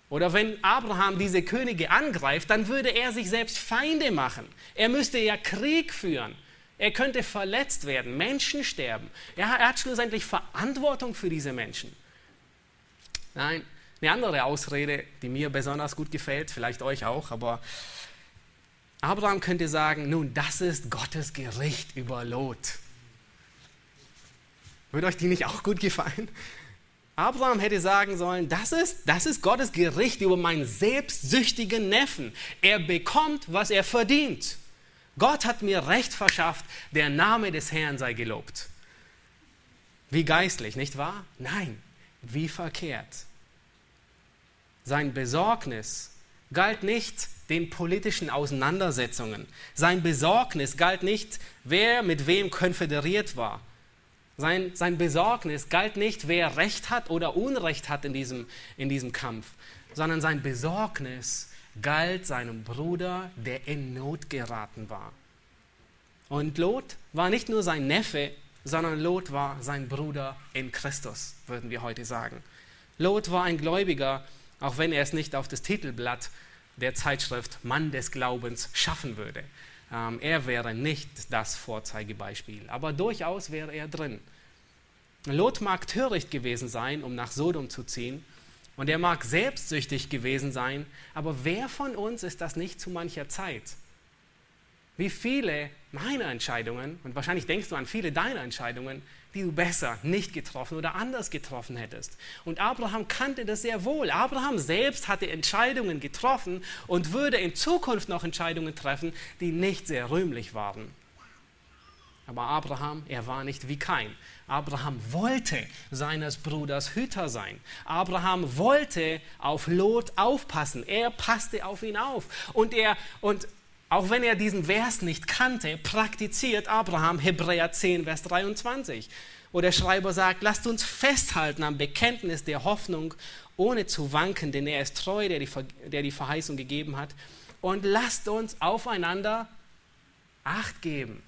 Oder wenn Abraham diese Könige angreift, dann würde er sich selbst Feinde machen. Er müsste ja Krieg führen. Er könnte verletzt werden, Menschen sterben. Er hat schlussendlich Verantwortung für diese Menschen. Nein, eine andere Ausrede, die mir besonders gut gefällt, vielleicht euch auch, aber Abraham könnte sagen, nun, das ist Gottes Gericht über Lot. Würde euch die nicht auch gut gefallen? Abraham hätte sagen sollen, das ist, das ist Gottes Gericht über meinen selbstsüchtigen Neffen. Er bekommt, was er verdient. Gott hat mir Recht verschafft, der Name des Herrn sei gelobt. Wie geistlich, nicht wahr? Nein, wie verkehrt. Sein Besorgnis galt nicht den politischen Auseinandersetzungen. Sein Besorgnis galt nicht, wer mit wem konföderiert war. Sein, sein Besorgnis galt nicht, wer Recht hat oder Unrecht hat in diesem, in diesem Kampf, sondern sein Besorgnis galt seinem Bruder, der in Not geraten war. Und Lot war nicht nur sein Neffe, sondern Lot war sein Bruder in Christus, würden wir heute sagen. Lot war ein Gläubiger, auch wenn er es nicht auf das Titelblatt der Zeitschrift Mann des Glaubens schaffen würde. Ähm, er wäre nicht das Vorzeigebeispiel, aber durchaus wäre er drin. Lot mag töricht gewesen sein, um nach Sodom zu ziehen, und er mag selbstsüchtig gewesen sein, aber wer von uns ist das nicht zu mancher Zeit? Wie viele meiner Entscheidungen, und wahrscheinlich denkst du an viele deiner Entscheidungen, die du besser nicht getroffen oder anders getroffen hättest. Und Abraham kannte das sehr wohl. Abraham selbst hatte Entscheidungen getroffen und würde in Zukunft noch Entscheidungen treffen, die nicht sehr rühmlich waren. Aber Abraham, er war nicht wie kein. Abraham wollte seines Bruders Hüter sein. Abraham wollte auf Lot aufpassen. Er passte auf ihn auf. Und er, und auch wenn er diesen Vers nicht kannte, praktiziert Abraham Hebräer 10, Vers 23, wo der Schreiber sagt, lasst uns festhalten am Bekenntnis der Hoffnung, ohne zu wanken, denn er ist treu, der die, der die Verheißung gegeben hat. Und lasst uns aufeinander Acht geben.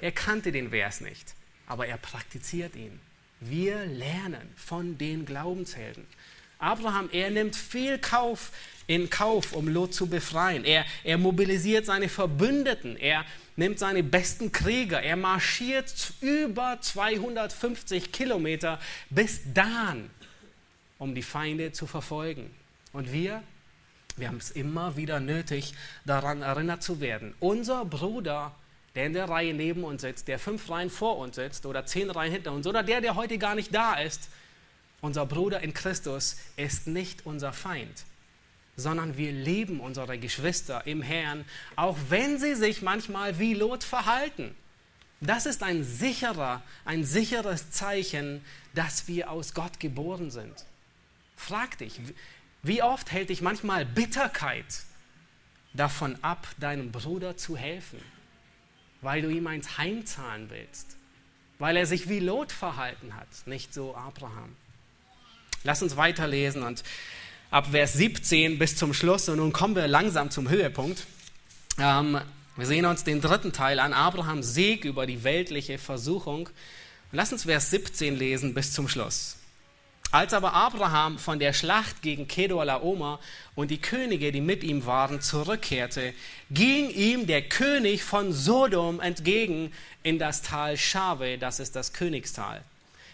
Er kannte den Vers nicht, aber er praktiziert ihn. Wir lernen von den Glaubenshelden. Abraham, er nimmt viel Kauf in Kauf, um Lot zu befreien. Er, er mobilisiert seine Verbündeten, er nimmt seine besten Krieger, er marschiert über 250 Kilometer bis Dan, um die Feinde zu verfolgen. Und wir, wir haben es immer wieder nötig, daran erinnert zu werden. Unser Bruder, der in der Reihe neben uns sitzt, der fünf Reihen vor uns sitzt oder zehn Reihen hinter uns oder der, der heute gar nicht da ist, unser Bruder in Christus ist nicht unser Feind sondern wir lieben unsere Geschwister im Herrn, auch wenn sie sich manchmal wie Lot verhalten. Das ist ein sicherer, ein sicheres Zeichen, dass wir aus Gott geboren sind. Frag dich, wie oft hält dich manchmal Bitterkeit davon ab, deinem Bruder zu helfen, weil du ihm eins heimzahlen willst, weil er sich wie Lot verhalten hat, nicht so Abraham. Lass uns weiterlesen und ab Vers 17 bis zum Schluss. Und nun kommen wir langsam zum Höhepunkt. Ähm, wir sehen uns den dritten Teil an, Abrahams Sieg über die weltliche Versuchung. Und lass uns Vers 17 lesen bis zum Schluss. Als aber Abraham von der Schlacht gegen Kedorlaomer und die Könige, die mit ihm waren, zurückkehrte, ging ihm der König von Sodom entgegen in das Tal Schave, das ist das Königstal.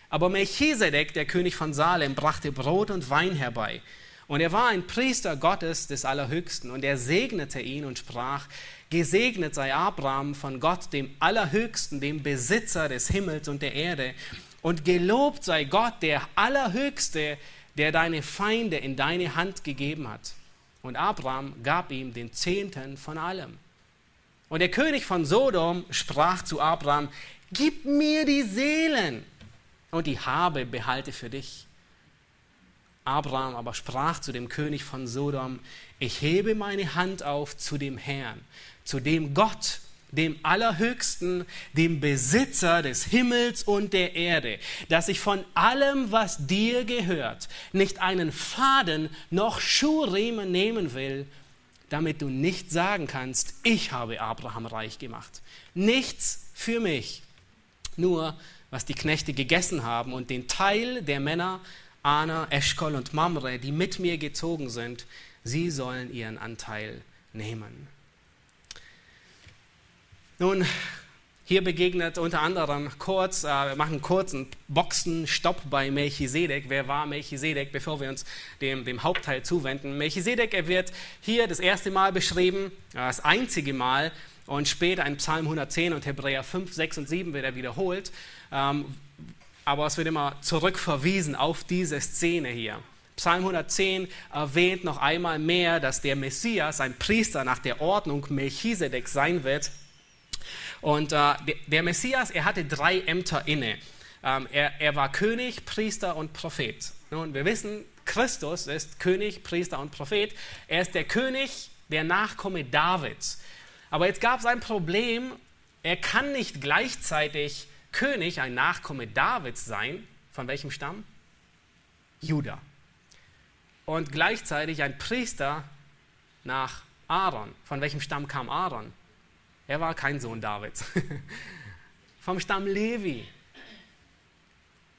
Aber Melchisedek, der König von Salem, brachte Brot und Wein herbei. Und er war ein Priester Gottes des Allerhöchsten und er segnete ihn und sprach, Gesegnet sei Abraham von Gott, dem Allerhöchsten, dem Besitzer des Himmels und der Erde. Und gelobt sei Gott, der Allerhöchste, der deine Feinde in deine Hand gegeben hat. Und Abraham gab ihm den Zehnten von allem. Und der König von Sodom sprach zu Abraham, Gib mir die Seelen und die Habe behalte für dich. Abraham aber sprach zu dem König von Sodom, ich hebe meine Hand auf zu dem Herrn, zu dem Gott, dem Allerhöchsten, dem Besitzer des Himmels und der Erde, dass ich von allem, was dir gehört, nicht einen Faden noch Schuhriemen nehmen will, damit du nicht sagen kannst, ich habe Abraham reich gemacht. Nichts für mich, nur was die Knechte gegessen haben und den Teil der Männer Ana, Eschkol und Mamre, die mit mir gezogen sind, sie sollen ihren Anteil nehmen. Nun, hier begegnet unter anderem kurz, äh, wir machen einen kurzen Boxenstopp bei Melchisedek. Wer war Melchisedek, bevor wir uns dem, dem Hauptteil zuwenden? Melchisedek, er wird hier das erste Mal beschrieben, äh, das einzige Mal und später in Psalm 110 und Hebräer 5, 6 und 7 wird er wiederholt. Ähm, aber es wird immer zurückverwiesen auf diese Szene hier. Psalm 110 erwähnt noch einmal mehr, dass der Messias ein Priester nach der Ordnung Melchisedek sein wird. Und äh, der, Messias, er hatte drei Ämter inne. Ähm, er, er war König, Priester und Prophet. Nun, wir wissen, Christus ist König, Priester und Prophet. Er ist der König, der Nachkomme Davids. Aber jetzt gab es ein Problem. Er kann nicht gleichzeitig König, ein Nachkomme Davids sein. Von welchem Stamm? Judah und gleichzeitig ein Priester nach Aaron. Von welchem Stamm kam Aaron? Er war kein Sohn Davids. Vom Stamm Levi.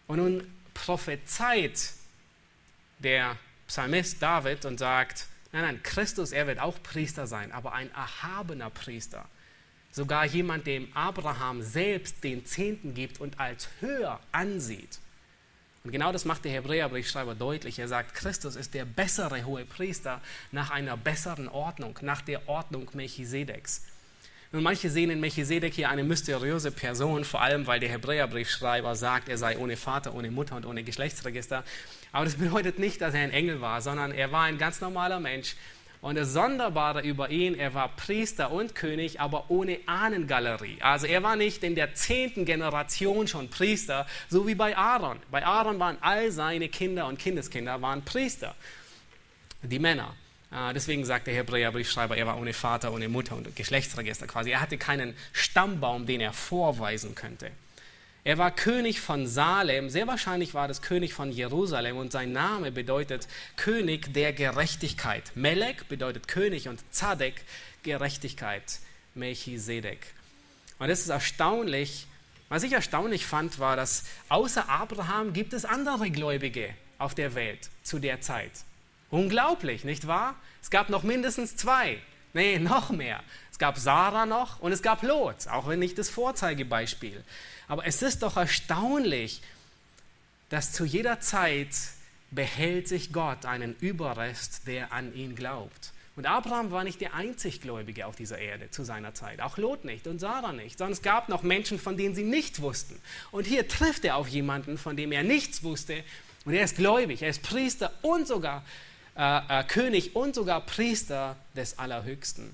Und nun prophezeit der Psalmist David und sagt, nein, nein, Christus, er wird auch Priester sein, aber ein erhabener Priester. Sogar jemand, dem Abraham selbst den Zehnten gibt und als höher ansieht. Und genau das macht der Hebräerbriefschreiber deutlich. Er sagt, Christus ist der bessere hohe Priester nach einer besseren Ordnung, nach der Ordnung Melchisedeks. Nun, manche sehen in Melchisedek hier eine mysteriöse Person, vor allem weil der Hebräerbriefschreiber sagt, er sei ohne Vater, ohne Mutter und ohne Geschlechtsregister. Aber das bedeutet nicht, dass er ein Engel war, sondern er war ein ganz normaler Mensch, und das Sonderbare über ihn, er war Priester und König, aber ohne Ahnengalerie. Also er war nicht in der zehnten Generation schon Priester, so wie bei Aaron. Bei Aaron waren all seine Kinder und Kindeskinder waren Priester, die Männer. Ah, deswegen sagt der Hebräerbriefschreiber, er war ohne Vater, ohne Mutter und Geschlechtsregister quasi. Er hatte keinen Stammbaum, den er vorweisen könnte. Er war König von Salem, sehr wahrscheinlich war das König von Jerusalem und sein Name bedeutet König der Gerechtigkeit. Melek bedeutet König und Zadek Gerechtigkeit, Melchisedek. Und das ist erstaunlich. Was ich erstaunlich fand, war, dass außer Abraham gibt es andere Gläubige auf der Welt zu der Zeit. Unglaublich, nicht wahr? Es gab noch mindestens zwei. Nee, noch mehr. Es gab Sarah noch und es gab Lot, auch wenn nicht das Vorzeigebeispiel. Aber es ist doch erstaunlich, dass zu jeder Zeit behält sich Gott einen Überrest, der an ihn glaubt. Und Abraham war nicht der einzig Gläubige auf dieser Erde zu seiner Zeit. Auch Lot nicht und Sarah nicht. Sondern es gab noch Menschen, von denen sie nicht wussten. Und hier trifft er auf jemanden, von dem er nichts wusste. Und er ist gläubig, er ist Priester und sogar äh, äh, König und sogar Priester des Allerhöchsten.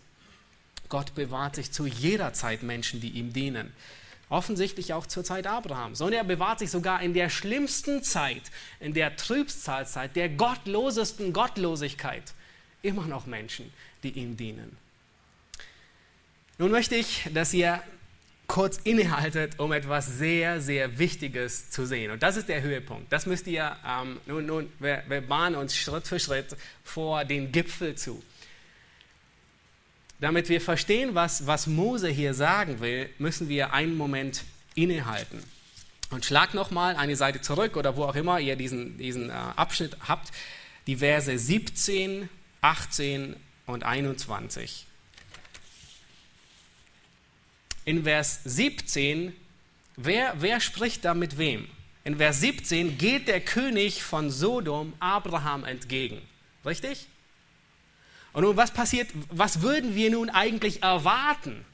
Gott bewahrt sich zu jeder Zeit Menschen, die ihm dienen. Offensichtlich auch zur Zeit Abrahams. Und er bewahrt sich sogar in der schlimmsten Zeit, in der Trübsalzeit, der gottlosesten Gottlosigkeit, immer noch Menschen, die ihm dienen. Nun möchte ich, dass ihr kurz innehaltet, um etwas sehr, sehr Wichtiges zu sehen. Und das ist der Höhepunkt. Das müsst ihr, ähm, nun, nun, wir, wir bahnen uns Schritt für Schritt vor den Gipfel zu. Damit wir verstehen, was, was Mose hier sagen will, müssen wir einen Moment innehalten. Und schlag nochmal eine Seite zurück oder wo auch immer ihr diesen, diesen äh, Abschnitt habt, die Verse 17, 18 und 21. In Vers 17, wer, wer spricht da mit wem? In Vers 17 geht der König von Sodom Abraham entgegen. Richtig? Und nun, was passiert, was würden wir nun eigentlich erwarten?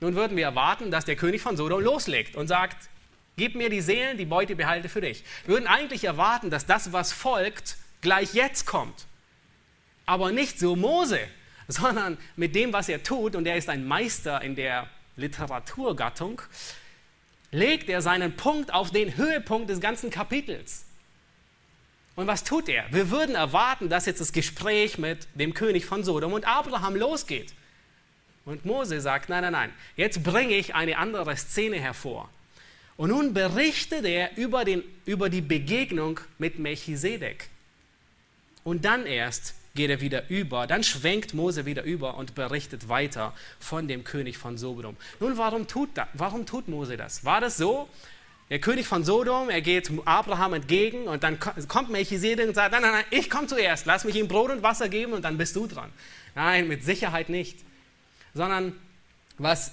Nun würden wir erwarten, dass der König von Sodom loslegt und sagt, gib mir die Seelen, die Beute behalte für dich. Wir würden eigentlich erwarten, dass das, was folgt, gleich jetzt kommt. Aber nicht so Mose, sondern mit dem, was er tut, und er ist ein Meister in der Literaturgattung, legt er seinen Punkt auf den Höhepunkt des ganzen Kapitels. Und was tut er? Wir würden erwarten, dass jetzt das Gespräch mit dem König von Sodom und Abraham losgeht. Und Mose sagt, nein, nein, nein, jetzt bringe ich eine andere Szene hervor. Und nun berichtet er über, den, über die Begegnung mit Melchisedek. Und dann erst geht er wieder über, dann schwenkt Mose wieder über und berichtet weiter von dem König von Sodom. Nun, warum tut, da, warum tut Mose das? War das so, der König von Sodom, er geht Abraham entgegen und dann kommt Melchisedek und sagt, nein, nein, nein, ich komme zuerst, lass mich ihm Brot und Wasser geben und dann bist du dran. Nein, mit Sicherheit nicht. sondern was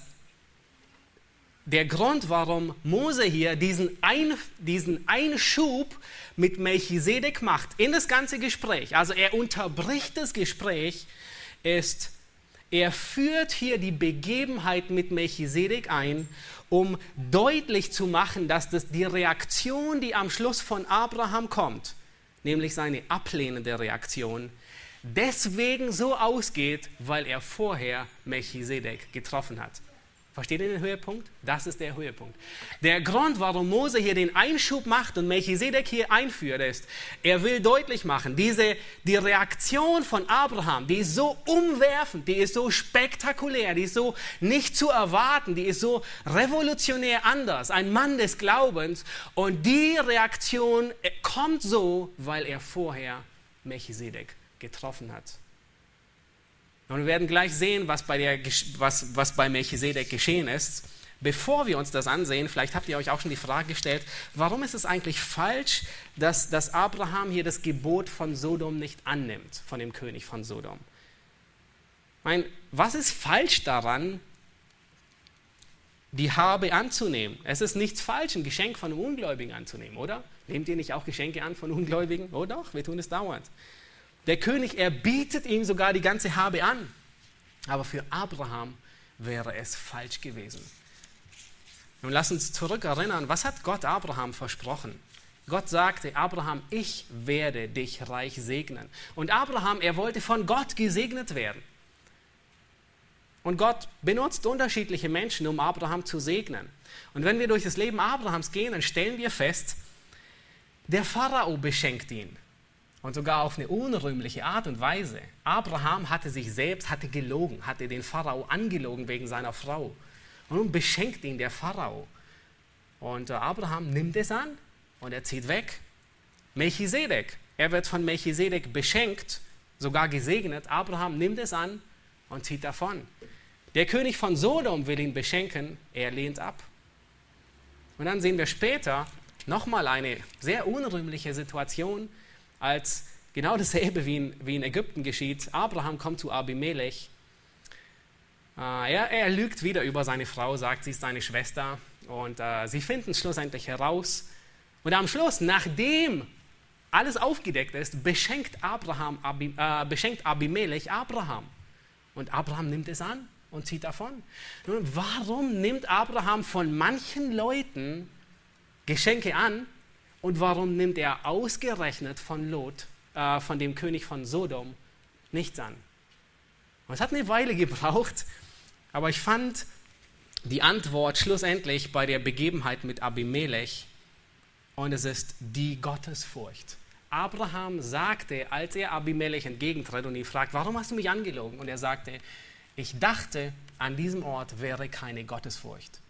der Grund, warum Mose hier diesen, Ein, diesen Einschub mit Melchisedek macht in das ganze Gespräch, also er unterbricht das Gespräch, ist, er führt hier die Begebenheit mit Melchisedek ein, um deutlich zu machen, dass das die Reaktion, die am Schluss von Abraham kommt, nämlich seine ablehnende Reaktion, deswegen so ausgeht, weil er vorher Melchisedek getroffen hat. Versteht ihr den Höhepunkt? Das ist der Höhepunkt. Der Grund, warum Mose hier den Einschub macht und Melchisedek hier einführt, ist, er will deutlich machen, diese, die Reaktion von Abraham, die ist so umwerfend, die ist so spektakulär, die ist so nicht zu erwarten, die ist so revolutionär anders, ein Mann des Glaubens. Und die Reaktion kommt so, weil er vorher Melchisedek getroffen hat. Und wir werden gleich sehen, was bei, der, was, was bei Melchisedek geschehen ist. Bevor wir uns das ansehen, vielleicht habt ihr euch auch schon die Frage gestellt, warum ist es eigentlich falsch, dass, dass Abraham hier das Gebot von Sodom nicht annimmt, von dem König von Sodom? Ich meine, was ist falsch daran, die Habe anzunehmen? Es ist nichts falsch, ein Geschenk von einem Ungläubigen anzunehmen, oder? Nehmt ihr nicht auch Geschenke an von Ungläubigen? Oh doch, wir tun es dauernd. Der König, er bietet ihm sogar die ganze Habe an. Aber für Abraham wäre es falsch gewesen. Nun lass uns zurückerinnern, was hat Gott Abraham versprochen? Gott sagte, Abraham, ich werde dich reich segnen. Und Abraham, er wollte von Gott gesegnet werden. Und Gott benutzt unterschiedliche Menschen, um Abraham zu segnen. Und wenn wir durch das Leben Abrahams gehen, dann stellen wir fest, der Pharao beschenkt ihn und sogar auf eine unrühmliche Art und Weise. Abraham hatte sich selbst, hatte gelogen, hatte den Pharao angelogen wegen seiner Frau. Und nun beschenkt ihn der Pharao. Und äh, Abraham nimmt es an und er zieht weg. Melchisedek, er wird von Melchisedek beschenkt, sogar gesegnet. Abraham nimmt es an und zieht davon. Der König von Sodom will ihn beschenken, er lehnt ab. Und dann sehen wir später nochmal eine sehr unrühmliche Situation als genau dasselbe wie in, wie in Ägypten geschieht. Abraham kommt zu Abimelech. Äh, er, er, lügt wieder über seine Frau, sagt, sie ist seine Schwester. Und äh, sie finden es schlussendlich heraus. Und am Schluss, nachdem alles aufgedeckt ist, beschenkt, Abraham, Abi, äh, beschenkt Abimelech Abraham. Und Abraham nimmt es an und zieht davon. Nun, warum nimmt Abraham von manchen Leuten Geschenke an und warum nimmt er ausgerechnet von Lot, äh, von dem König von Sodom, nichts an? Und es hat eine Weile gebraucht, aber ich fand die Antwort schlussendlich bei der Begebenheit mit Abimelech und es ist die Gottesfurcht. Abraham sagte, als er Abimelech entgegentritt und ihn fragt, warum hast du mich angelogen? Und er sagte, ich dachte, an diesem Ort wäre keine Gottesfurcht.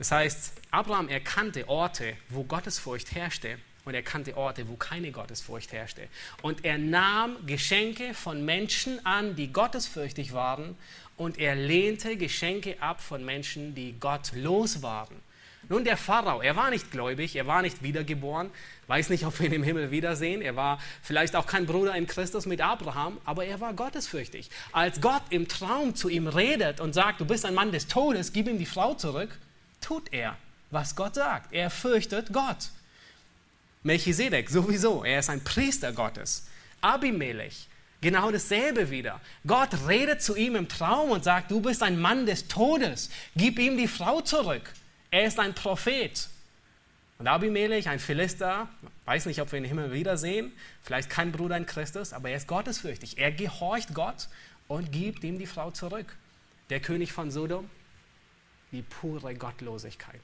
Das heißt, Abraham erkannte Orte, wo Gottesfurcht herrschte und er kannte Orte, wo keine Gottesfurcht herrschte. Und er nahm Geschenke von Menschen an, die gottesfürchtig waren und er lehnte Geschenke ab von Menschen, die gottlos waren. Nun, der Pharao, er war nicht gläubig, er war nicht wiedergeboren, weiß nicht, ob wir ihn im Himmel wiedersehen. Er war vielleicht auch kein Bruder in Christus mit Abraham, aber er war gottesfürchtig. Als Gott im Traum zu ihm redet und sagt, du bist ein Mann des Todes, gib ihm die Frau zurück, tut er, was Gott sagt. Er fürchtet Gott. Melchisedek sowieso, er ist ein Priester Gottes. Abimelech, genau dasselbe wieder. Gott redet zu ihm im Traum und sagt, du bist ein Mann des Todes, gib ihm die Frau zurück. Er ist ein Prophet. Und Abimelech, ein Philister, weiß nicht, ob wir ihn im Himmel wiedersehen, vielleicht kein Bruder in Christus, aber er ist gottesfürchtig. Er gehorcht Gott und gibt ihm die Frau zurück. Der König von Sodom, die pure Gottlosigkeit.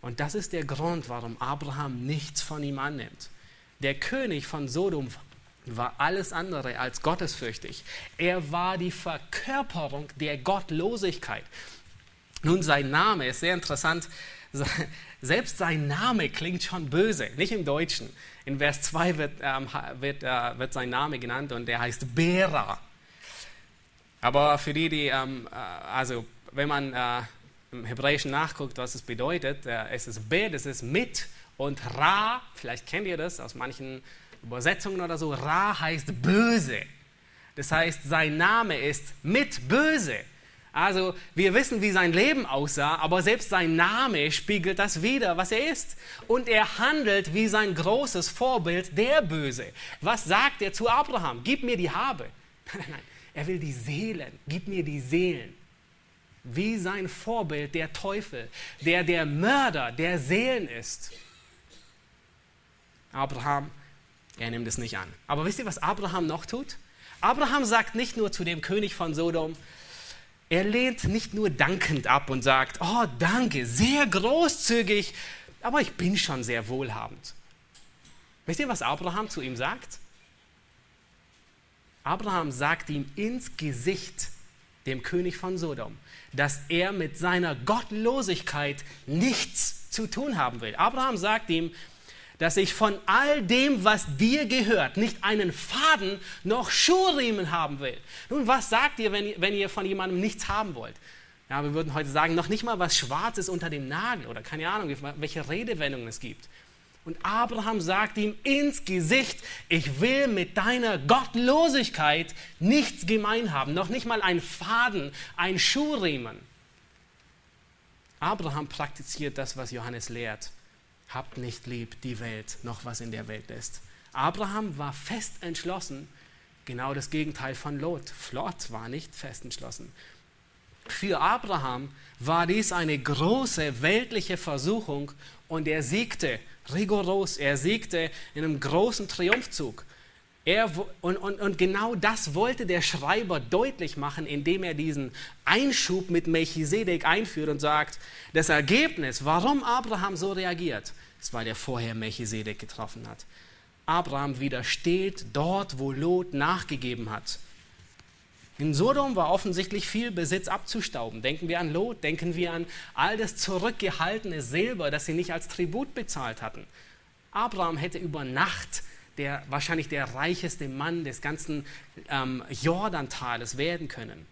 Und das ist der Grund, warum Abraham nichts von ihm annimmt. Der König von Sodom war alles andere als gottesfürchtig. Er war die Verkörperung der Gottlosigkeit. Nun, sein Name ist sehr interessant. Selbst sein Name klingt schon böse, nicht im Deutschen. In Vers 2 wird, ähm, wird, äh, wird sein Name genannt und der heißt Bera. Aber für die, die, ähm, äh, also wenn man äh, im Hebräischen nachguckt, was es bedeutet, äh, es ist B, das ist mit und Ra, vielleicht kennt ihr das aus manchen Übersetzungen oder so, Ra heißt böse. Das heißt, sein Name ist mit böse. Also wir wissen, wie sein Leben aussah, aber selbst sein Name spiegelt das wider, was er ist. Und er handelt wie sein großes Vorbild, der Böse. Was sagt er zu Abraham? Gib mir die Habe. Nein, nein, nein. Er will die Seelen. Gib mir die Seelen. Wie sein Vorbild, der Teufel, der der Mörder der Seelen ist. Abraham, er nimmt es nicht an. Aber wisst ihr, was Abraham noch tut? Abraham sagt nicht nur zu dem König von Sodom, er lehnt nicht nur dankend ab und sagt, oh danke, sehr großzügig, aber ich bin schon sehr wohlhabend. Wisst ihr, was Abraham zu ihm sagt? Abraham sagt ihm ins Gesicht, dem König von Sodom, dass er mit seiner Gottlosigkeit nichts zu tun haben will. Abraham sagt ihm, dass ich von all dem, was dir gehört, nicht einen Faden noch Schuhriemen haben will. Nun, was sagt ihr, wenn, ihr, wenn ihr von jemandem nichts haben wollt? Ja, wir würden heute sagen, noch nicht mal was Schwarzes unter dem Nagel oder keine Ahnung, welche Redewendungen es gibt. Und Abraham sagt ihm ins Gesicht, ich will mit deiner Gottlosigkeit nichts gemein haben, noch nicht mal ein Faden, ein Schuhriemen. Abraham praktiziert das, was Johannes lehrt habt nicht lieb die Welt, noch was in der Welt ist. Abraham war fest entschlossen, genau das Gegenteil von Lot. Lot war nicht fest entschlossen. Für Abraham war dies eine große weltliche Versuchung und er siegte rigoros, er siegte in einem großen Triumphzug. Er, und, und, und genau das wollte der Schreiber deutlich machen, indem er diesen Einschub mit Melchisedek einführt und sagt, das Ergebnis, warum Abraham so reagiert, ist, weil er vorher Melchisedek getroffen hat. Abraham widersteht dort, wo Lot nachgegeben hat. In Sodom war offensichtlich viel Besitz abzustauben. Denken wir an Lot, denken wir an all das zurückgehaltene Silber, das sie nicht als Tribut bezahlt hatten. Abraham hätte über Nacht der, wahrscheinlich der reicheste Mann des ganzen ähm, Jordantales werden können.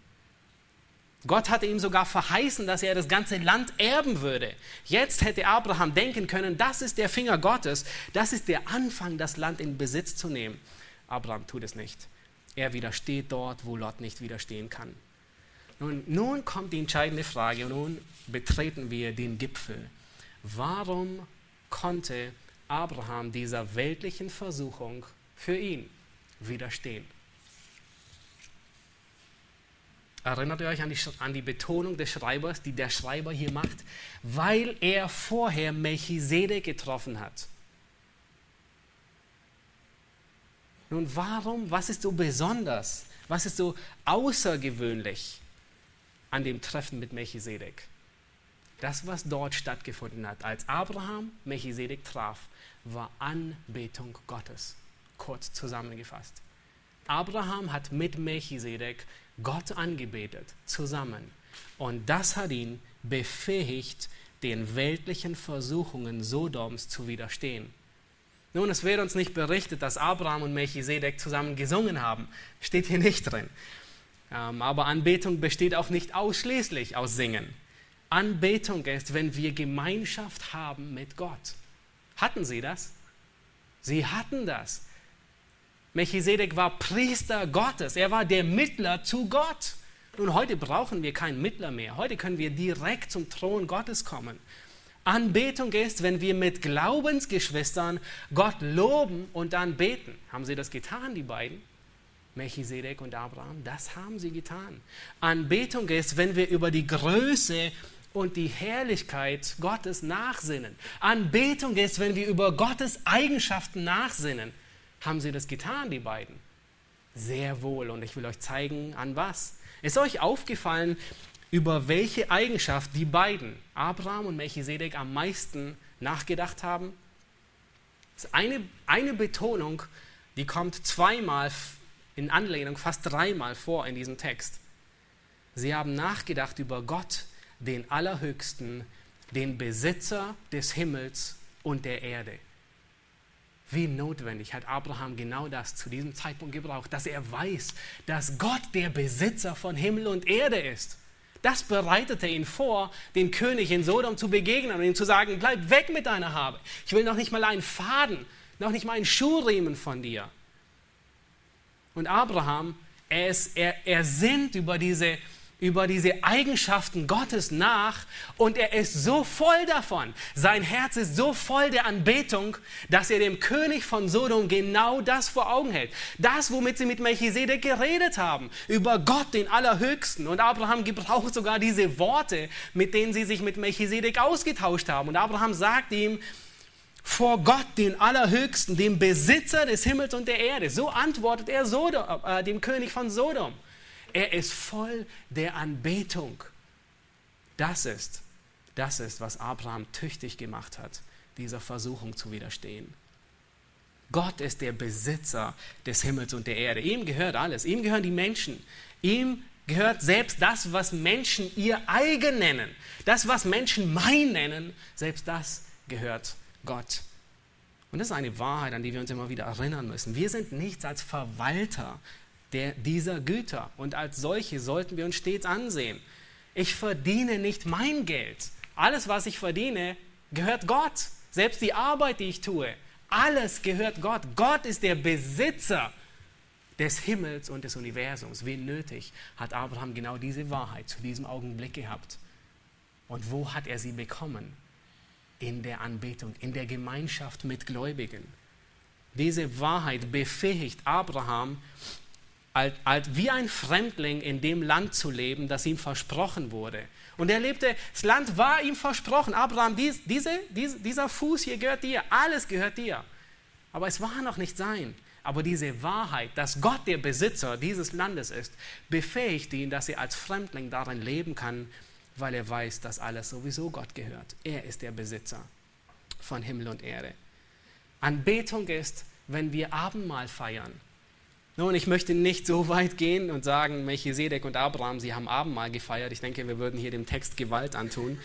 Gott hatte ihm sogar verheißen, dass er das ganze Land erben würde. Jetzt hätte Abraham denken können, das ist der Finger Gottes, das ist der Anfang, das Land in Besitz zu nehmen. Abraham tut es nicht. Er widersteht dort, wo Lot nicht widerstehen kann. Nun, nun kommt die entscheidende Frage nun betreten wir den Gipfel. Warum konnte Abraham dieser weltlichen Versuchung für ihn widerstehen. Erinnert ihr euch an die, an die, Betonung des Schreibers, die der Schreiber hier macht? Weil er vorher Melchisedek getroffen hat. Nun, warum? Was ist so besonders? Was ist so außergewöhnlich an dem Treffen mit Melchisedek? Das, was dort stattgefunden hat, als Abraham Melchisedek traf, war Anbetung Gottes. Kurz zusammengefasst. Abraham hat mit Melchisedek Gott angebetet, zusammen. Und das hat ihn befähigt, den weltlichen Versuchungen Sodoms zu widerstehen. Nun, es wird uns nicht berichtet, dass Abraham und Melchisedek zusammen gesungen haben. Steht hier nicht drin. Ähm, aber Anbetung besteht auch nicht ausschließlich aus Singen. Anbetung ist, wenn wir Gemeinschaft haben mit Gott. Hatten sie das? Sie hatten das. Melchisedek war Priester Gottes. Er war der Mittler zu Gott. Nun, heute brauchen wir keinen Mittler mehr. Heute können wir direkt zum Thron Gottes kommen. Anbetung ist, wenn wir mit Glaubensgeschwistern Gott loben und dann beten. Haben sie das getan, die beiden? Melchisedek und Abraham? Das haben sie getan. Anbetung ist, wenn wir über die Größe und die Herrlichkeit Gottes nachsinnen. Anbetung ist, wenn wir über Gottes Eigenschaften nachsinnen. Haben sie das getan, die beiden? Sehr wohl. Und ich will euch zeigen, an was. Ist euch aufgefallen, über welche Eigenschaft die beiden, Abraham und Melchisedek, am meisten nachgedacht haben? Das ist eine, eine Betonung, die kommt zweimal in Anlehnung, fast dreimal vor in diesem Text. Sie haben nachgedacht über Gott, den Allerhöchsten, den Besitzer des Himmels und der Erde. Wie notwendig hat Abraham genau das zu diesem Zeitpunkt gebraucht, dass er weiß, dass Gott der Besitzer von Himmel und Erde ist. Das bereitete ihn vor, den König in Sodom zu begegnen und ihm zu sagen, bleib weg mit deiner Habe. Ich will noch nicht mal einen Faden, noch nicht mal einen Schuhriemen von dir. Und Abraham Er, ist, er, er sinnt über diese über diese Eigenschaften Gottes nach und er ist so voll davon. Sein Herz ist so voll der Anbetung, dass er dem König von Sodom genau das vor Augen hält. Das, womit sie mit Melchisedek geredet haben, über Gott, den Allerhöchsten. Und Abraham gebraucht sogar diese Worte, mit denen sie sich mit Melchisedek ausgetauscht haben. Und Abraham sagt ihm, vor Gott, den Allerhöchsten, dem Besitzer des Himmels und der Erde. So antwortet er Sodom, äh, dem König von Sodom. Er ist voll der Anbetung. Das ist, das ist, was Abraham tüchtig gemacht hat, dieser Versuchung zu widerstehen. Gott ist der Besitzer des Himmels und der Erde. Ihm gehört alles. Ihm gehören die Menschen. Ihm gehört selbst das, was Menschen ihr eigen nennen. Das, was Menschen mein nennen, selbst das gehört Gott. Und das ist eine Wahrheit, an die wir uns immer wieder erinnern müssen. Wir sind nichts als Verwalter der, dieser Güter. Und als solche sollten wir uns stets ansehen. Ich verdiene nicht mein Geld. Alles, was ich verdiene, gehört Gott. Selbst die Arbeit, die ich tue, alles gehört Gott. Gott ist der Besitzer des Himmels und des Universums. Wie nötig hat Abraham genau diese Wahrheit zu diesem Augenblick gehabt? Und wo hat er sie bekommen? In der Anbetung, in der Gemeinschaft mit Gläubigen. Diese Wahrheit befähigt Abraham, wie ein Fremdling in dem Land zu leben, das ihm versprochen wurde. Und er lebte, das Land war ihm versprochen. Abraham, dies, diese, dies, dieser Fuß hier gehört dir, alles gehört dir. Aber es war noch nicht sein. Aber diese Wahrheit, dass Gott der Besitzer dieses Landes ist, befähigt ihn, dass er als Fremdling darin leben kann, weil er weiß, dass alles sowieso Gott gehört. Er ist der Besitzer von Himmel und Erde. Anbetung ist, wenn wir Abendmahl feiern. Nun, ich möchte nicht so weit gehen und sagen, Melchisedek und Abraham, sie haben Abendmahl gefeiert. Ich denke, wir würden hier dem Text Gewalt antun,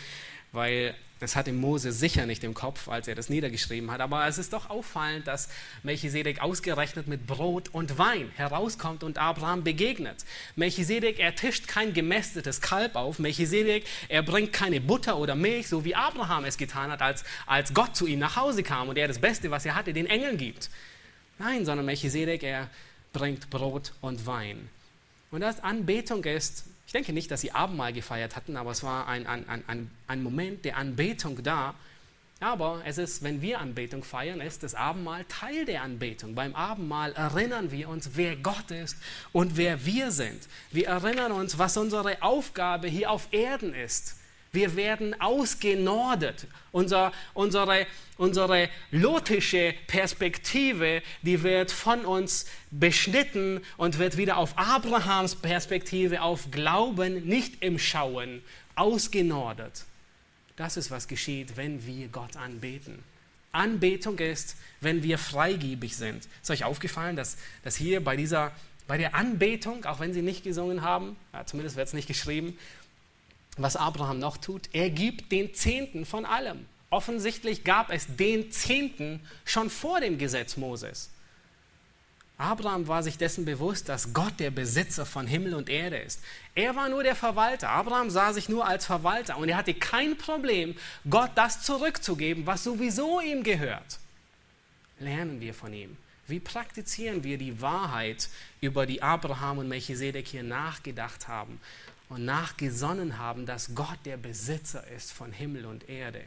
weil das hatte Mose sicher nicht im Kopf, als er das niedergeschrieben hat. Aber es ist doch auffallend, dass Melchisedek ausgerechnet mit Brot und Wein herauskommt und Abraham begegnet. Melchisedek, er tischt kein gemästetes Kalb auf. Melchisedek, er bringt keine Butter oder Milch, so wie Abraham es getan hat, als, als Gott zu ihm nach Hause kam und er das Beste, was er hatte, den Engeln gibt. Nein, sondern Melchisedek, er bringt Brot und Wein. Und das Anbetung ist, ich denke nicht, dass sie Abendmahl gefeiert hatten, aber es war ein, ein, ein, ein Moment der Anbetung da. Aber es ist, wenn wir Anbetung feiern, ist das Abendmahl Teil der Anbetung. Beim Abendmahl erinnern wir uns, wer Gott ist und wer wir sind. Wir erinnern uns, was unsere Aufgabe hier auf Erden ist. Wir werden ausgenordet. Unser, unsere, unsere lotische Perspektive, die wird von uns beschnitten und wird wieder auf Abrahams Perspektive, auf Glauben, nicht im Schauen, ausgenordet. Das ist, was geschieht, wenn wir Gott anbeten. Anbetung ist, wenn wir freigebig sind. Ist euch aufgefallen, dass, dass hier bei, dieser, bei der Anbetung, auch wenn sie nicht gesungen haben, ja, zumindest wird es nicht geschrieben, was Abraham noch tut, er gibt den Zehnten von allem. Offensichtlich gab es den Zehnten schon vor dem Gesetz Moses. Abraham war sich dessen bewusst, dass Gott der Besitzer von Himmel und Erde ist. Er war nur der Verwalter. Abraham sah sich nur als Verwalter und er hatte kein Problem, Gott das zurückzugeben, was sowieso ihm gehört. Lernen wir von ihm. Wie praktizieren wir die Wahrheit, über die Abraham und Melchisedek hier nachgedacht haben und nachgesonnen haben, dass Gott der Besitzer ist von Himmel und Erde.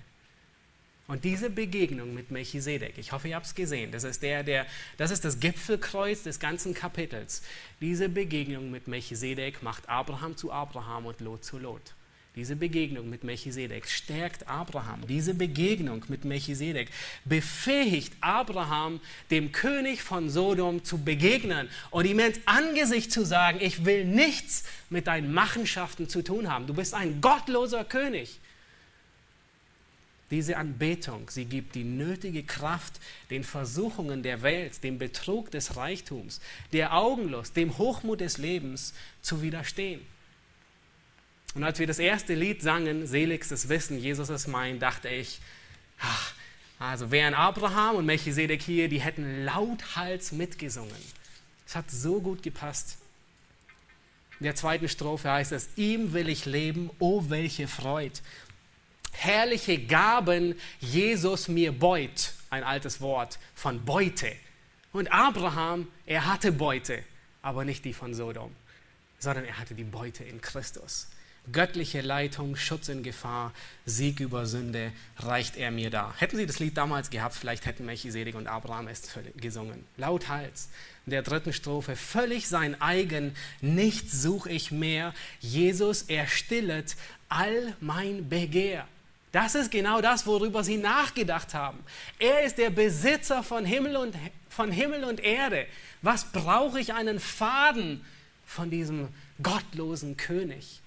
Und diese Begegnung mit Melchisedek, ich hoffe, ihr habt es gesehen, das ist, der, der, das ist das Gipfelkreuz des ganzen Kapitels. Diese Begegnung mit Melchisedek macht Abraham zu Abraham und Lot zu Lot. Diese Begegnung mit Melchisedek stärkt Abraham. Diese Begegnung mit Melchisedek befähigt Abraham, dem König von Sodom zu begegnen und ihm ins Angesicht zu sagen, ich will nichts mit deinen Machenschaften zu tun haben. Du bist ein gottloser König. Diese Anbetung, sie gibt die nötige Kraft, den Versuchungen der Welt, dem Betrug des Reichtums, der Augenlust, dem Hochmut des Lebens zu widerstehen. Und als wir das erste Lied sangen, Seligstes Wissen, Jesus ist mein, dachte ich, ach, also wären Abraham und Melchisedek hier, die hätten lauthals mitgesungen. Es hat so gut gepasst. In der zweiten Strophe heißt es, ihm will ich leben, oh welche Freud. Herrliche Gaben Jesus mir beut, ein altes Wort von Beute. Und Abraham, er hatte Beute. aber nicht die von Sodom, sondern er hatte die Beute in Christus. Göttliche Leitung, Schutz in Gefahr, Sieg über Sünde reicht er mir da. Hätten sie das Lied damals gehabt, vielleicht hätten Melchisedek und Abraham es gesungen. Lauthals. In der dritten Strophe, völlig sein eigen, nichts suche ich mehr. Jesus, er stillet all mein Begehr. Das ist genau das, worüber sie nachgedacht haben. Er ist der Besitzer von Himmel und, von Himmel und Erde. Was brauche ich einen Faden von diesem gottlosen König?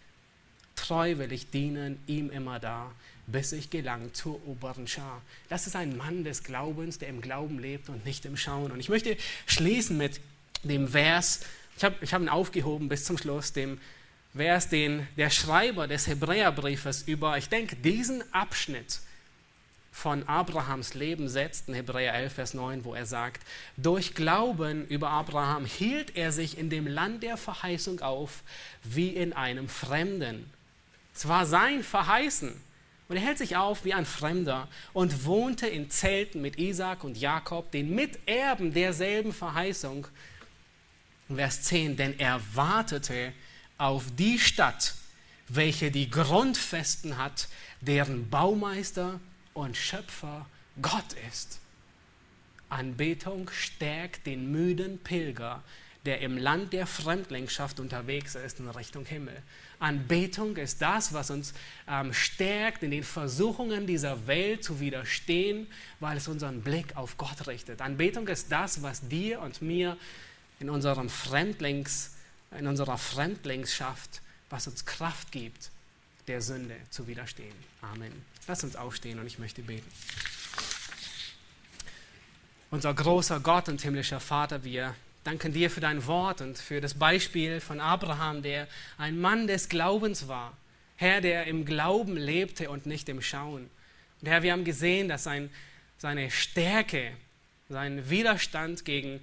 Treu will ich dienen, ihm immer da, bis ich gelang zur oberen Schar. Das ist ein Mann des Glaubens, der im Glauben lebt und nicht im Schauen. Und ich möchte schließen mit dem Vers, ich habe ich hab ihn aufgehoben bis zum Schluss, dem Vers, den der Schreiber des Hebräerbriefes über, ich denke, diesen Abschnitt von Abrahams Leben setzt, in Hebräer 11, Vers 9, wo er sagt, durch Glauben über Abraham hielt er sich in dem Land der Verheißung auf, wie in einem Fremden es war sein Verheißen. Und er hält sich auf wie ein Fremder und wohnte in Zelten mit Isaac und Jakob, den Miterben derselben Verheißung. Vers 10, denn er wartete auf die Stadt, welche die Grundfesten hat, deren Baumeister und Schöpfer Gott ist. Anbetung stärkt den müden Pilger, der im Land der Fremdlingschaft unterwegs ist in Richtung Himmel. Anbetung ist das, was uns ähm, stärkt, in den Versuchungen dieser Welt zu widerstehen, weil es unseren Blick auf Gott richtet. Anbetung ist das, was dir und mir in, unserem Fremdlings, in unserer Fremdlingsschaft, was uns Kraft gibt, der Sünde zu widerstehen. Amen. Lass uns aufstehen und ich möchte beten. Unser großer Gott und himmlischer Vater, wir danken dir für dein Wort und für das Beispiel von Abraham, der ein Mann des Glaubens war. Herr, der im Glauben lebte und nicht im Schauen. Und Herr, wir haben gesehen, dass sein, seine Stärke, sein Widerstand gegen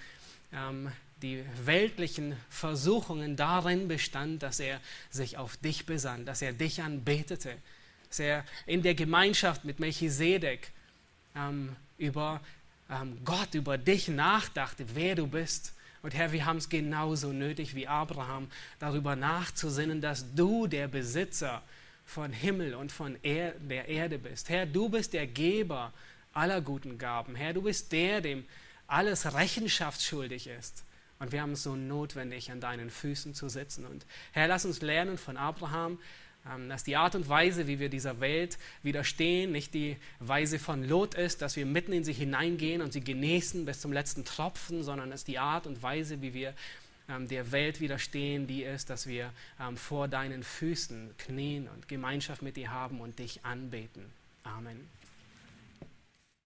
ähm, die weltlichen Versuchungen darin bestand, dass er sich auf dich besann, dass er dich anbetete, dass er in der Gemeinschaft mit Melchisedek ähm, über ähm, Gott, über dich nachdachte, wer du bist. Und Herr, wir haben es genauso nötig wie Abraham, darüber nachzusinnen, dass du der Besitzer von Himmel und von er der Erde bist. Herr, du bist der Geber aller guten Gaben. Herr, du bist der, dem alles rechenschaftsschuldig ist. Und wir haben es so notwendig, an deinen Füßen zu sitzen. Und Herr, lass uns lernen von Abraham, dass die Art und Weise, wie wir dieser Welt widerstehen, nicht die Weise von Lot ist, dass wir mitten in sie hineingehen und sie genießen bis zum letzten Tropfen, sondern ist die Art und Weise, wie wir ähm, der Welt widerstehen, die ist, dass wir ähm, vor deinen Füßen knien und Gemeinschaft mit dir haben und dich anbeten. Amen.